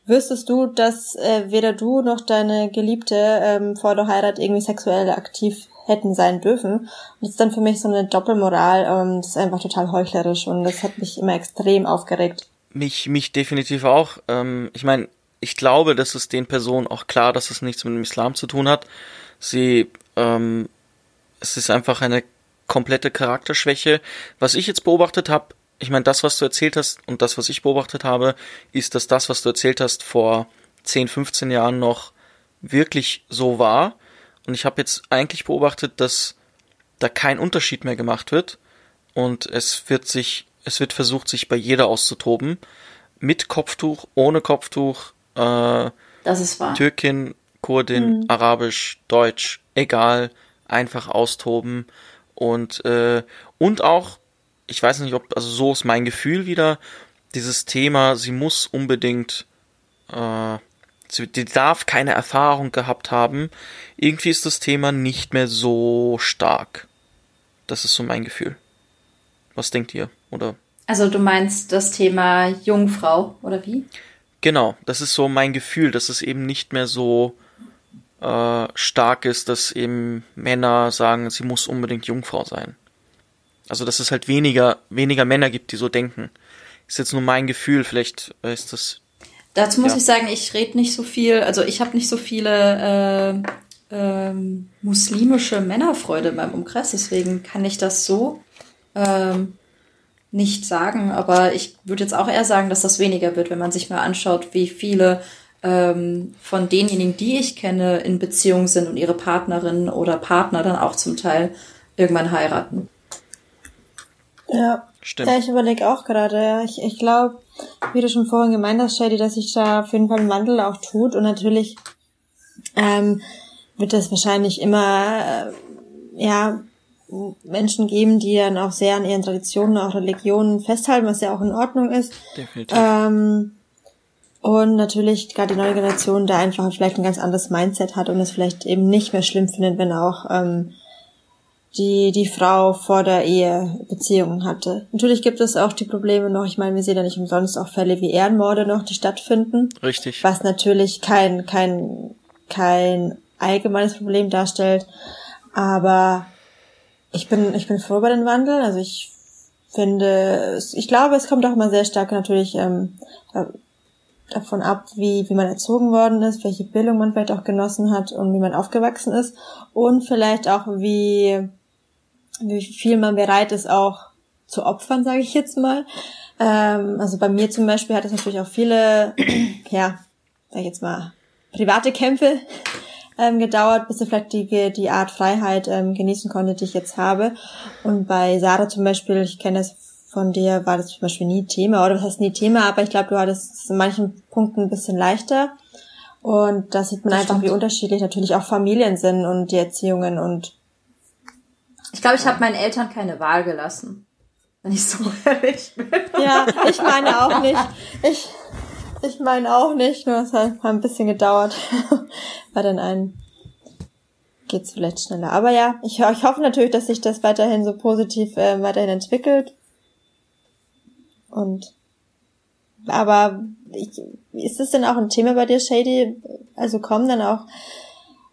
wüsstest du, dass äh, weder du noch deine Geliebte ähm, vor der Heirat irgendwie sexuell aktiv hätten sein dürfen. Und das ist dann für mich so eine Doppelmoral, ähm, das ist einfach total heuchlerisch und das hat mich immer extrem aufgeregt. Mich, mich definitiv auch. Ähm, ich meine, ich glaube, dass es den Personen auch klar, dass es nichts mit dem Islam zu tun hat. Sie, ähm, es ist einfach eine komplette Charakterschwäche. Was ich jetzt beobachtet habe, ich meine, das, was du erzählt hast und das, was ich beobachtet habe, ist, dass das, was du erzählt hast, vor 10, 15 Jahren noch wirklich so war. Und ich habe jetzt eigentlich beobachtet, dass da kein Unterschied mehr gemacht wird. Und es wird sich, es wird versucht, sich bei jeder auszutoben. Mit Kopftuch, ohne Kopftuch, äh, das ist wahr. Türkin, Kurdin, mhm. Arabisch, Deutsch, egal, einfach austoben und, äh, und auch, ich weiß nicht, ob, also so ist mein Gefühl wieder, dieses Thema, sie muss unbedingt, äh, sie die darf keine Erfahrung gehabt haben. Irgendwie ist das Thema nicht mehr so stark. Das ist so mein Gefühl. Was denkt ihr? Oder? Also du meinst das Thema Jungfrau, oder wie? Genau, das ist so mein Gefühl, dass es eben nicht mehr so äh, stark ist, dass eben Männer sagen, sie muss unbedingt Jungfrau sein. Also dass es halt weniger, weniger Männer gibt, die so denken. Ist jetzt nur mein Gefühl, vielleicht ist das. Dazu muss ja. ich sagen, ich rede nicht so viel, also ich habe nicht so viele äh, äh, muslimische Männerfreunde in meinem Umkreis, deswegen kann ich das so ähm, nicht sagen. Aber ich würde jetzt auch eher sagen, dass das weniger wird, wenn man sich mal anschaut, wie viele ähm, von denjenigen, die ich kenne, in Beziehung sind und ihre Partnerin oder Partner dann auch zum Teil irgendwann heiraten. Ja. Stimmt. Ja, ich überlege auch gerade, ja. Ich, ich glaube, wie du schon vorhin gemeint hast, Shady, dass sich da auf jeden Fall ein Wandel auch tut. Und natürlich ähm, wird es wahrscheinlich immer äh, ja Menschen geben, die dann auch sehr an ihren Traditionen, auch Religionen festhalten, was ja auch in Ordnung ist. Definitiv. Ähm, und natürlich gerade die neue Generation da einfach vielleicht ein ganz anderes Mindset hat und es vielleicht eben nicht mehr schlimm findet, wenn auch ähm, die die Frau vor der Ehe Beziehungen hatte. Natürlich gibt es auch die Probleme noch, ich meine, wir sehen ja nicht umsonst auch Fälle wie Ehrenmorde noch, die stattfinden. Richtig. Was natürlich kein, kein, kein allgemeines Problem darstellt. Aber ich bin, ich bin froh über den Wandel. Also ich finde, ich glaube, es kommt auch immer sehr stark natürlich ähm, davon ab, wie, wie man erzogen worden ist, welche Bildung man vielleicht auch genossen hat und wie man aufgewachsen ist und vielleicht auch wie wie viel man bereit ist auch zu opfern, sage ich jetzt mal. Ähm, also bei mir zum Beispiel hat es natürlich auch viele, ja, sag ich jetzt mal, private Kämpfe ähm, gedauert, bis ich vielleicht die, die Art Freiheit ähm, genießen konnte, die ich jetzt habe. Und bei Sarah zum Beispiel, ich kenne das von dir, war das zum Beispiel nie Thema, oder was heißt nie Thema, aber ich glaube, du hattest es in manchen Punkten ein bisschen leichter. Und da sieht man das einfach, stimmt. wie unterschiedlich natürlich auch Familien sind und die Erziehungen und ich glaube, ich habe meinen Eltern keine Wahl gelassen. Wenn ich so ehrlich bin. Ja, ich meine auch nicht. Ich, ich meine auch nicht, nur es hat ein bisschen gedauert. Bei den einen geht's vielleicht schneller. Aber ja, ich, ich hoffe natürlich, dass sich das weiterhin so positiv äh, weiterhin entwickelt. Und aber ich, ist das denn auch ein Thema bei dir, Shady? Also kommen dann auch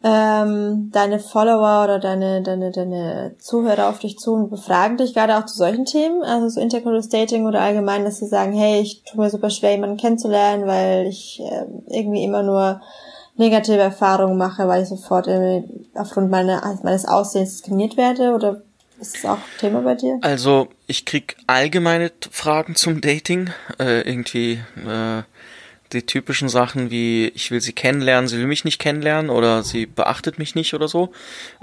ähm, deine Follower oder deine, deine, deine Zuhörer auf dich zu und befragen dich gerade auch zu solchen Themen, also so Intercultural Dating oder allgemein, dass sie sagen, hey, ich tue mir super schwer, jemanden kennenzulernen, weil ich äh, irgendwie immer nur negative Erfahrungen mache, weil ich sofort äh, aufgrund meiner, meines Aussehens diskriminiert werde oder ist das auch Thema bei dir? Also ich krieg allgemeine Fragen zum Dating, äh, irgendwie äh, die typischen Sachen wie ich will sie kennenlernen, sie will mich nicht kennenlernen oder sie beachtet mich nicht oder so.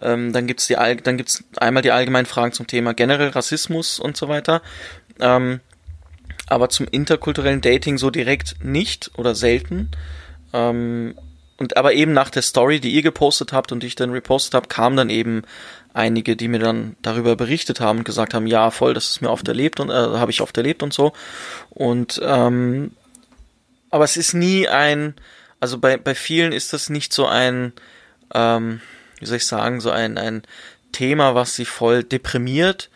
Ähm, dann gibt's die dann gibt's einmal die allgemeinen Fragen zum Thema generell Rassismus und so weiter. Ähm, aber zum interkulturellen Dating so direkt nicht oder selten. Ähm, und aber eben nach der Story, die ihr gepostet habt und die ich dann repostet habe, kamen dann eben einige, die mir dann darüber berichtet haben und gesagt haben, ja, voll, das ist mir oft erlebt und äh, habe ich oft erlebt und so. Und ähm, aber es ist nie ein, also bei, bei vielen ist das nicht so ein, ähm, wie soll ich sagen, so ein, ein Thema, was sie voll deprimiert.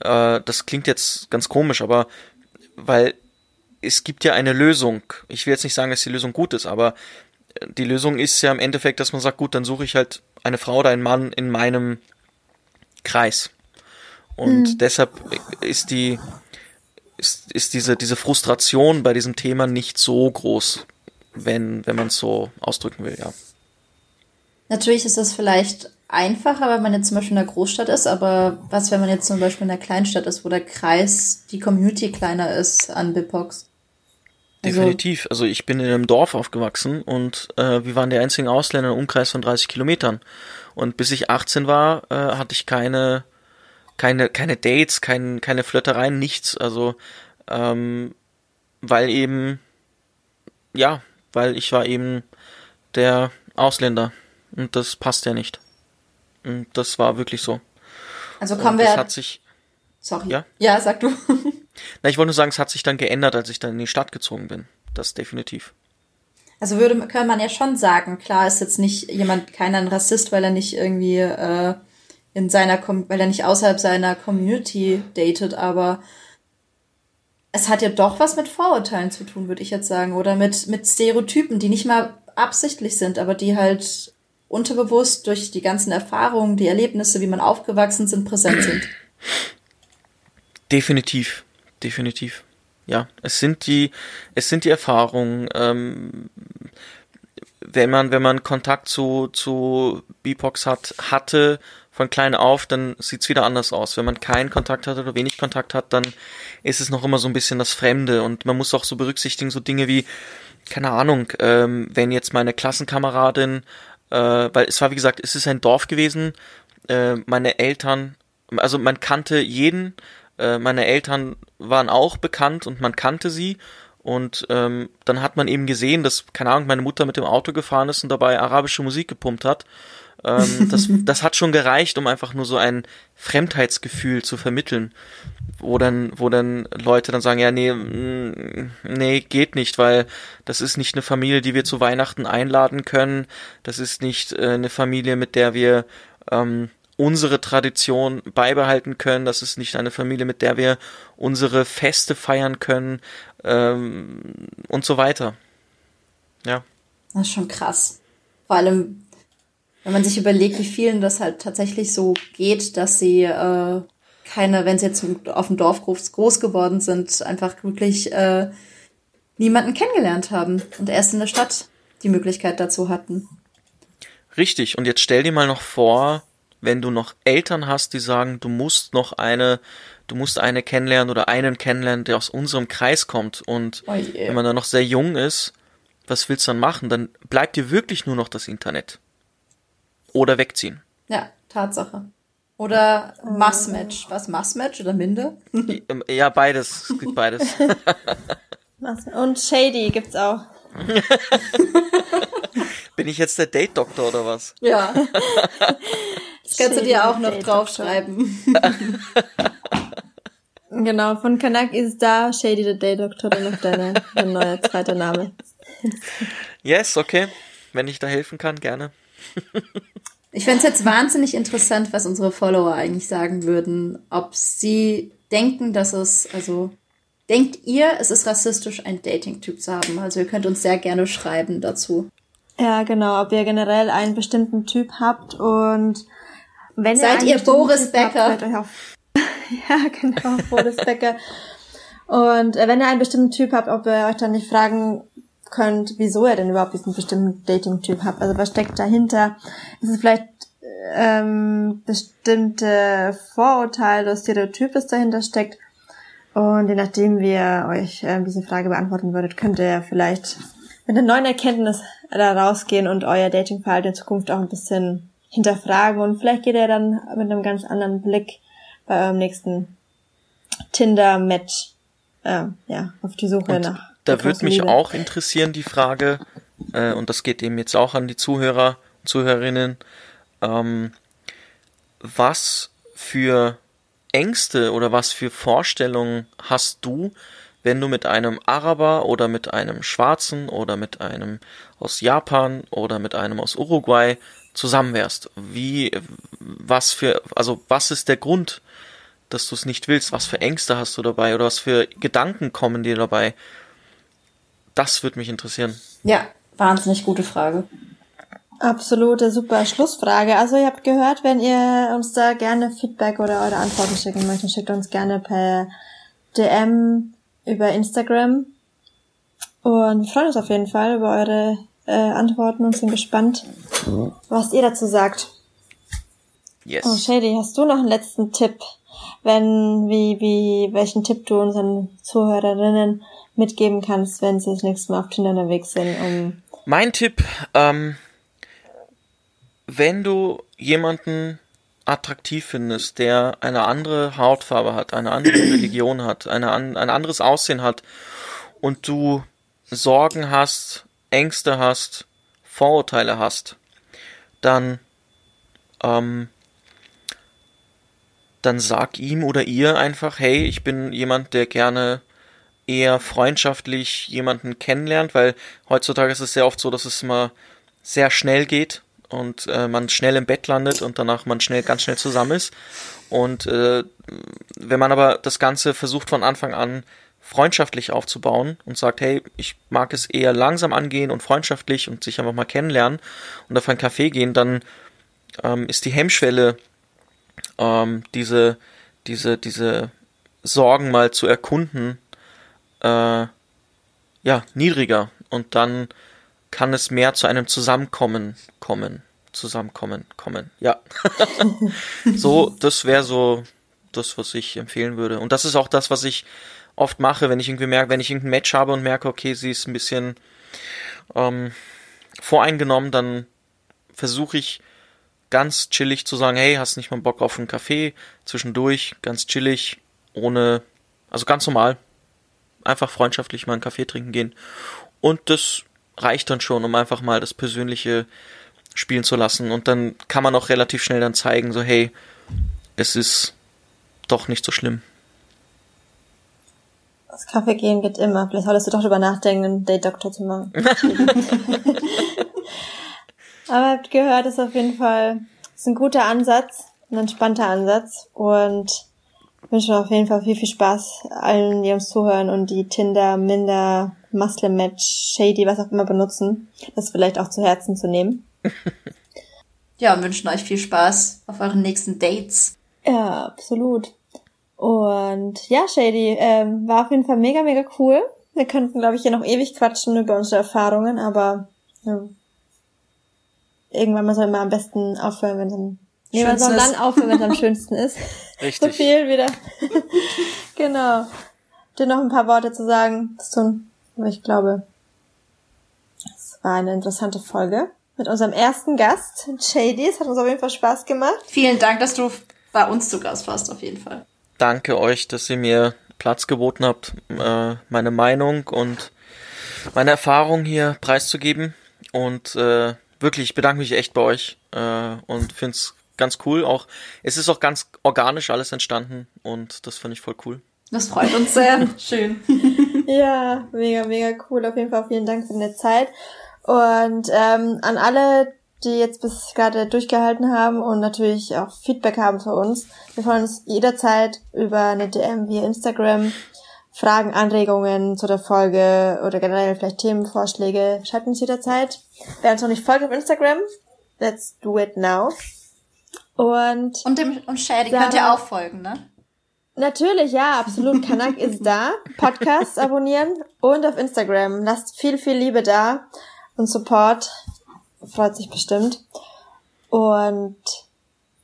Äh, das klingt jetzt ganz komisch, aber weil es gibt ja eine Lösung. Ich will jetzt nicht sagen, dass die Lösung gut ist, aber die Lösung ist ja im Endeffekt, dass man sagt, gut, dann suche ich halt eine Frau oder einen Mann in meinem Kreis. Und mhm. deshalb ist die, ist, ist diese, diese Frustration bei diesem Thema nicht so groß, wenn, wenn man es so ausdrücken will, ja. Natürlich ist das vielleicht einfacher, wenn man jetzt zum Beispiel in einer Großstadt ist, aber was, wenn man jetzt zum Beispiel in einer Kleinstadt ist, wo der Kreis, die Community kleiner ist an BIPOX? Also Definitiv. Also ich bin in einem Dorf aufgewachsen und äh, wir waren die einzigen Ausländer im Umkreis von 30 Kilometern. Und bis ich 18 war, äh, hatte ich keine keine, keine Dates, kein, keine Flirtereien, nichts. Also, ähm, weil eben, ja, weil ich war eben der Ausländer und das passt ja nicht. Und das war wirklich so. Also kommen wir. Das hat sich, Sorry. Ja? Ja, sag du. Na, ich wollte nur sagen, es hat sich dann geändert, als ich dann in die Stadt gezogen bin. Das definitiv. Also würde könnte man ja schon sagen, klar ist jetzt nicht jemand keiner ein Rassist, weil er nicht irgendwie äh, in seiner weil er nicht außerhalb seiner Community datet, aber es hat ja doch was mit Vorurteilen zu tun, würde ich jetzt sagen, oder mit mit Stereotypen, die nicht mal absichtlich sind, aber die halt unterbewusst durch die ganzen Erfahrungen, die Erlebnisse, wie man aufgewachsen sind, präsent sind. Definitiv, definitiv. Ja, es sind die, es sind die Erfahrungen. Ähm, wenn man, wenn man Kontakt zu zu BIPOX hat, hatte von klein auf, dann sieht's wieder anders aus. Wenn man keinen Kontakt hat oder wenig Kontakt hat, dann ist es noch immer so ein bisschen das Fremde und man muss auch so berücksichtigen, so Dinge wie, keine Ahnung, ähm, wenn jetzt meine Klassenkameradin, äh, weil es war wie gesagt, es ist ein Dorf gewesen, äh, meine Eltern, also man kannte jeden, äh, meine Eltern waren auch bekannt und man kannte sie. Und ähm, dann hat man eben gesehen, dass, keine Ahnung, meine Mutter mit dem Auto gefahren ist und dabei arabische Musik gepumpt hat. Ähm, das, das hat schon gereicht, um einfach nur so ein Fremdheitsgefühl zu vermitteln. Wo dann, wo dann Leute dann sagen, ja, nee, mm, nee, geht nicht, weil das ist nicht eine Familie, die wir zu Weihnachten einladen können. Das ist nicht äh, eine Familie, mit der wir ähm, unsere Tradition beibehalten können. Das ist nicht eine Familie, mit der wir unsere Feste feiern können ähm, und so weiter. Ja. Das ist schon krass. Vor allem, wenn man sich überlegt, wie vielen das halt tatsächlich so geht, dass sie äh, keine, wenn sie jetzt auf dem Dorf groß, groß geworden sind, einfach wirklich äh, niemanden kennengelernt haben und erst in der Stadt die Möglichkeit dazu hatten. Richtig. Und jetzt stell dir mal noch vor, wenn du noch Eltern hast, die sagen, du musst noch eine, du musst eine kennenlernen oder einen kennenlernen, der aus unserem Kreis kommt. Und Oh je. wenn man dann noch sehr jung ist, was willst du dann machen? Dann bleibt dir wirklich nur noch das Internet. Oder wegziehen. Ja, Tatsache. Oder Massmatch. Was, Massmatch oder Minde? Ähm, Ja, beides. Es gibt beides. Und Shady gibt's auch. Bin ich jetzt der Date-Doktor oder was? Ja. Das kannst du dir auch noch draufschreiben. Genau, von Kanak ist da Shady the Day Doctor dann noch deine, dein neuer zweiter Name. Yes, okay. Wenn ich da helfen kann, gerne. Ich fänd's jetzt wahnsinnig interessant, was unsere Follower eigentlich sagen würden. Ob sie denken, dass es, also, denkt ihr, es ist rassistisch, einen Dating-Typ zu haben? Also ihr könnt uns sehr gerne schreiben dazu. Ja, genau, ob ihr generell einen bestimmten Typ habt und wenn Seid ihr bestimmten Boris habt, Becker? auf. ja, genau, Boris Becker. Und äh, wenn ihr einen bestimmten Typ habt, ob ihr euch dann nicht fragen könnt, wieso ihr denn überhaupt diesen bestimmten Dating-Typ habt. Also was steckt dahinter? Ist es vielleicht ähm, bestimmte Vorurteile oder Stereotyp, das dahinter steckt? Und je nachdem, wie ihr euch ähm, diese Frage beantworten würdet, könnt ihr vielleicht mit einer neuen Erkenntnis da rausgehen und euer Datingverhalten in Zukunft auch ein bisschen hinterfragen. Und vielleicht geht ihr dann mit einem ganz anderen Blick bei eurem nächsten Tinder-Match äh, ja, auf die Suche Und nach. da würde mich auch interessieren, die Frage, äh, und das geht eben jetzt auch an die Zuhörer, Zuhörerinnen, ähm, was für Ängste oder was für Vorstellungen hast du, wenn du mit einem Araber oder mit einem Schwarzen oder mit einem aus Japan oder mit einem aus Uruguay zusammen wärst? Wie, was für, also was ist der Grund, dass du es nicht willst? Was für Ängste hast du dabei oder was für Gedanken kommen dir dabei? Das würde mich interessieren. Ja, wahnsinnig gute Frage. Absolute super Schlussfrage. Also ihr habt gehört, wenn ihr uns da gerne Feedback oder eure Antworten schicken möchtet, schickt uns gerne per DM über Instagram. Und wir freuen uns auf jeden Fall über eure äh, Antworten und sind gespannt, was ihr dazu sagt. Yes. Oh, Shady, hast du noch einen letzten Tipp? Wenn, wie, wie, welchen Tipp du unseren Zuhörerinnen mitgeben kannst, wenn sie das nächste Mal auf Tinder unterwegs sind, um Mein Tipp, ähm, wenn du jemanden attraktiv findest, der eine andere Hautfarbe hat, eine andere Religion hat, eine, ein anderes Aussehen hat und du Sorgen hast, Ängste hast, Vorurteile hast, dann ähm, dann sag ihm oder ihr einfach, hey, ich bin jemand, der gerne eher freundschaftlich jemanden kennenlernt, weil heutzutage ist es sehr oft so, dass es immer sehr schnell geht und äh, man schnell im Bett landet und danach man schnell ganz schnell zusammen ist. Und äh, wenn man aber das Ganze versucht von Anfang an freundschaftlich aufzubauen und sagt, hey, ich mag es eher langsam angehen und freundschaftlich und sich einfach mal kennenlernen und auf einen Café gehen, dann ähm, ist die Hemmschwelle, ähm, diese, diese, diese Sorgen mal zu erkunden, äh, ja, niedriger. Und dann kann es mehr zu einem Zusammenkommen kommen. Zusammenkommen, kommen. Ja. so, das wäre so das, was ich empfehlen würde. Und das ist auch das, was ich oft mache, wenn ich irgendwie merke, wenn ich irgendein Match habe und merke, okay, sie ist ein bisschen ähm, voreingenommen, dann versuche ich ganz chillig zu sagen, hey, hast nicht mal Bock auf einen Kaffee zwischendurch, ganz chillig, ohne, also ganz normal, einfach freundschaftlich mal einen Kaffee trinken gehen. Und das reicht dann schon, um einfach mal das Persönliche spielen zu lassen. Und dann kann man auch relativ schnell dann zeigen, so, hey, es ist doch nicht so schlimm. Das Kaffee gehen geht immer. Vielleicht solltest du doch drüber nachdenken, einen Date-Doktor zu machen. Aber habt gehört, ist auf jeden Fall ist ein guter Ansatz, ein entspannter Ansatz und wünsche auf jeden Fall viel, viel Spaß allen, die uns zuhören und die Tinder, Minder, Muslim Match, Shady, was auch immer benutzen, das vielleicht auch zu Herzen zu nehmen. ja, und wünschen euch viel Spaß auf euren nächsten Dates. Ja, absolut. Und ja, Shady, ähm, war auf jeden Fall mega, mega cool. Wir könnten, glaube ich, hier noch ewig quatschen über unsere Erfahrungen, aber ja, irgendwann mal soll man am besten aufhören, wenn es am Nee, man soll dann aufhören, wenn es am schönsten ist. Richtig. So viel wieder. genau. Dir noch ein paar Worte zu sagen, tun. Aber ich glaube, es war eine interessante Folge mit unserem ersten Gast, JD. Es hat uns auf jeden Fall Spaß gemacht. Vielen Dank, dass du bei uns zu Gast warst, auf jeden Fall. Danke euch, dass ihr mir Platz geboten habt, äh, meine Meinung und meine Erfahrung hier preiszugeben. Und äh, wirklich, ich bedanke mich echt bei euch äh, und finde es ganz cool. Auch es ist auch ganz organisch alles entstanden und das fand ich voll cool. Das freut uns sehr. Schön. ja, mega, mega cool. Auf jeden Fall vielen Dank für deine Zeit. Und ähm, an alle, die jetzt bis gerade durchgehalten haben und natürlich auch Feedback haben für uns. Wir freuen uns jederzeit über eine DM via Instagram. Fragen, Anregungen zu der Folge oder generell vielleicht Themenvorschläge, schreibt uns jederzeit. Wer uns noch nicht folgt auf Instagram, let's do it now. Und, und dem und Shady könnt ihr auch folgen, ne? Natürlich, ja, absolut. Kanak ist da. Podcast abonnieren und auf Instagram. Lasst viel, viel Liebe da und Support. Freut sich bestimmt. Und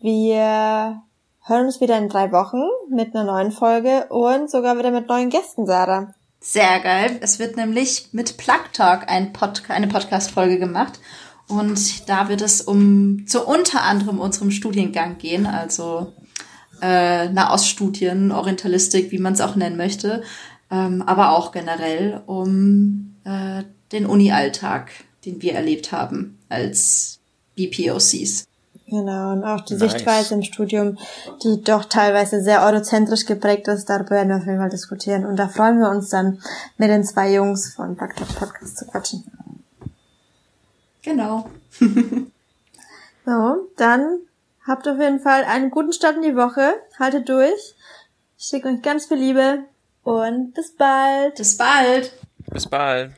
wir hören uns wieder in drei Wochen mit einer neuen Folge und sogar wieder mit neuen Gästen, Sarah. Sehr geil. Es wird nämlich mit Plug Talk ein Pod eine Podcast-Folge gemacht. Und da wird es um zu unter anderem unserem Studiengang gehen, also äh, Nahoststudien, Orientalistik, wie man es auch nennen möchte, ähm, aber auch generell um äh, den Uni-Alltag, den wir erlebt haben als BPOCs. Genau, und auch die nice. Sichtweise im Studium, die doch teilweise sehr eurozentrisch geprägt ist, darüber werden wir auf jeden Fall diskutieren. Und da freuen wir uns dann, mit den zwei Jungs von Backtalk Podcast zu quatschen. Genau. so, dann habt auf jeden Fall einen guten Start in die Woche. Haltet durch. Ich schicke euch ganz viel Liebe und bis bald. Bis bald. Bis bald.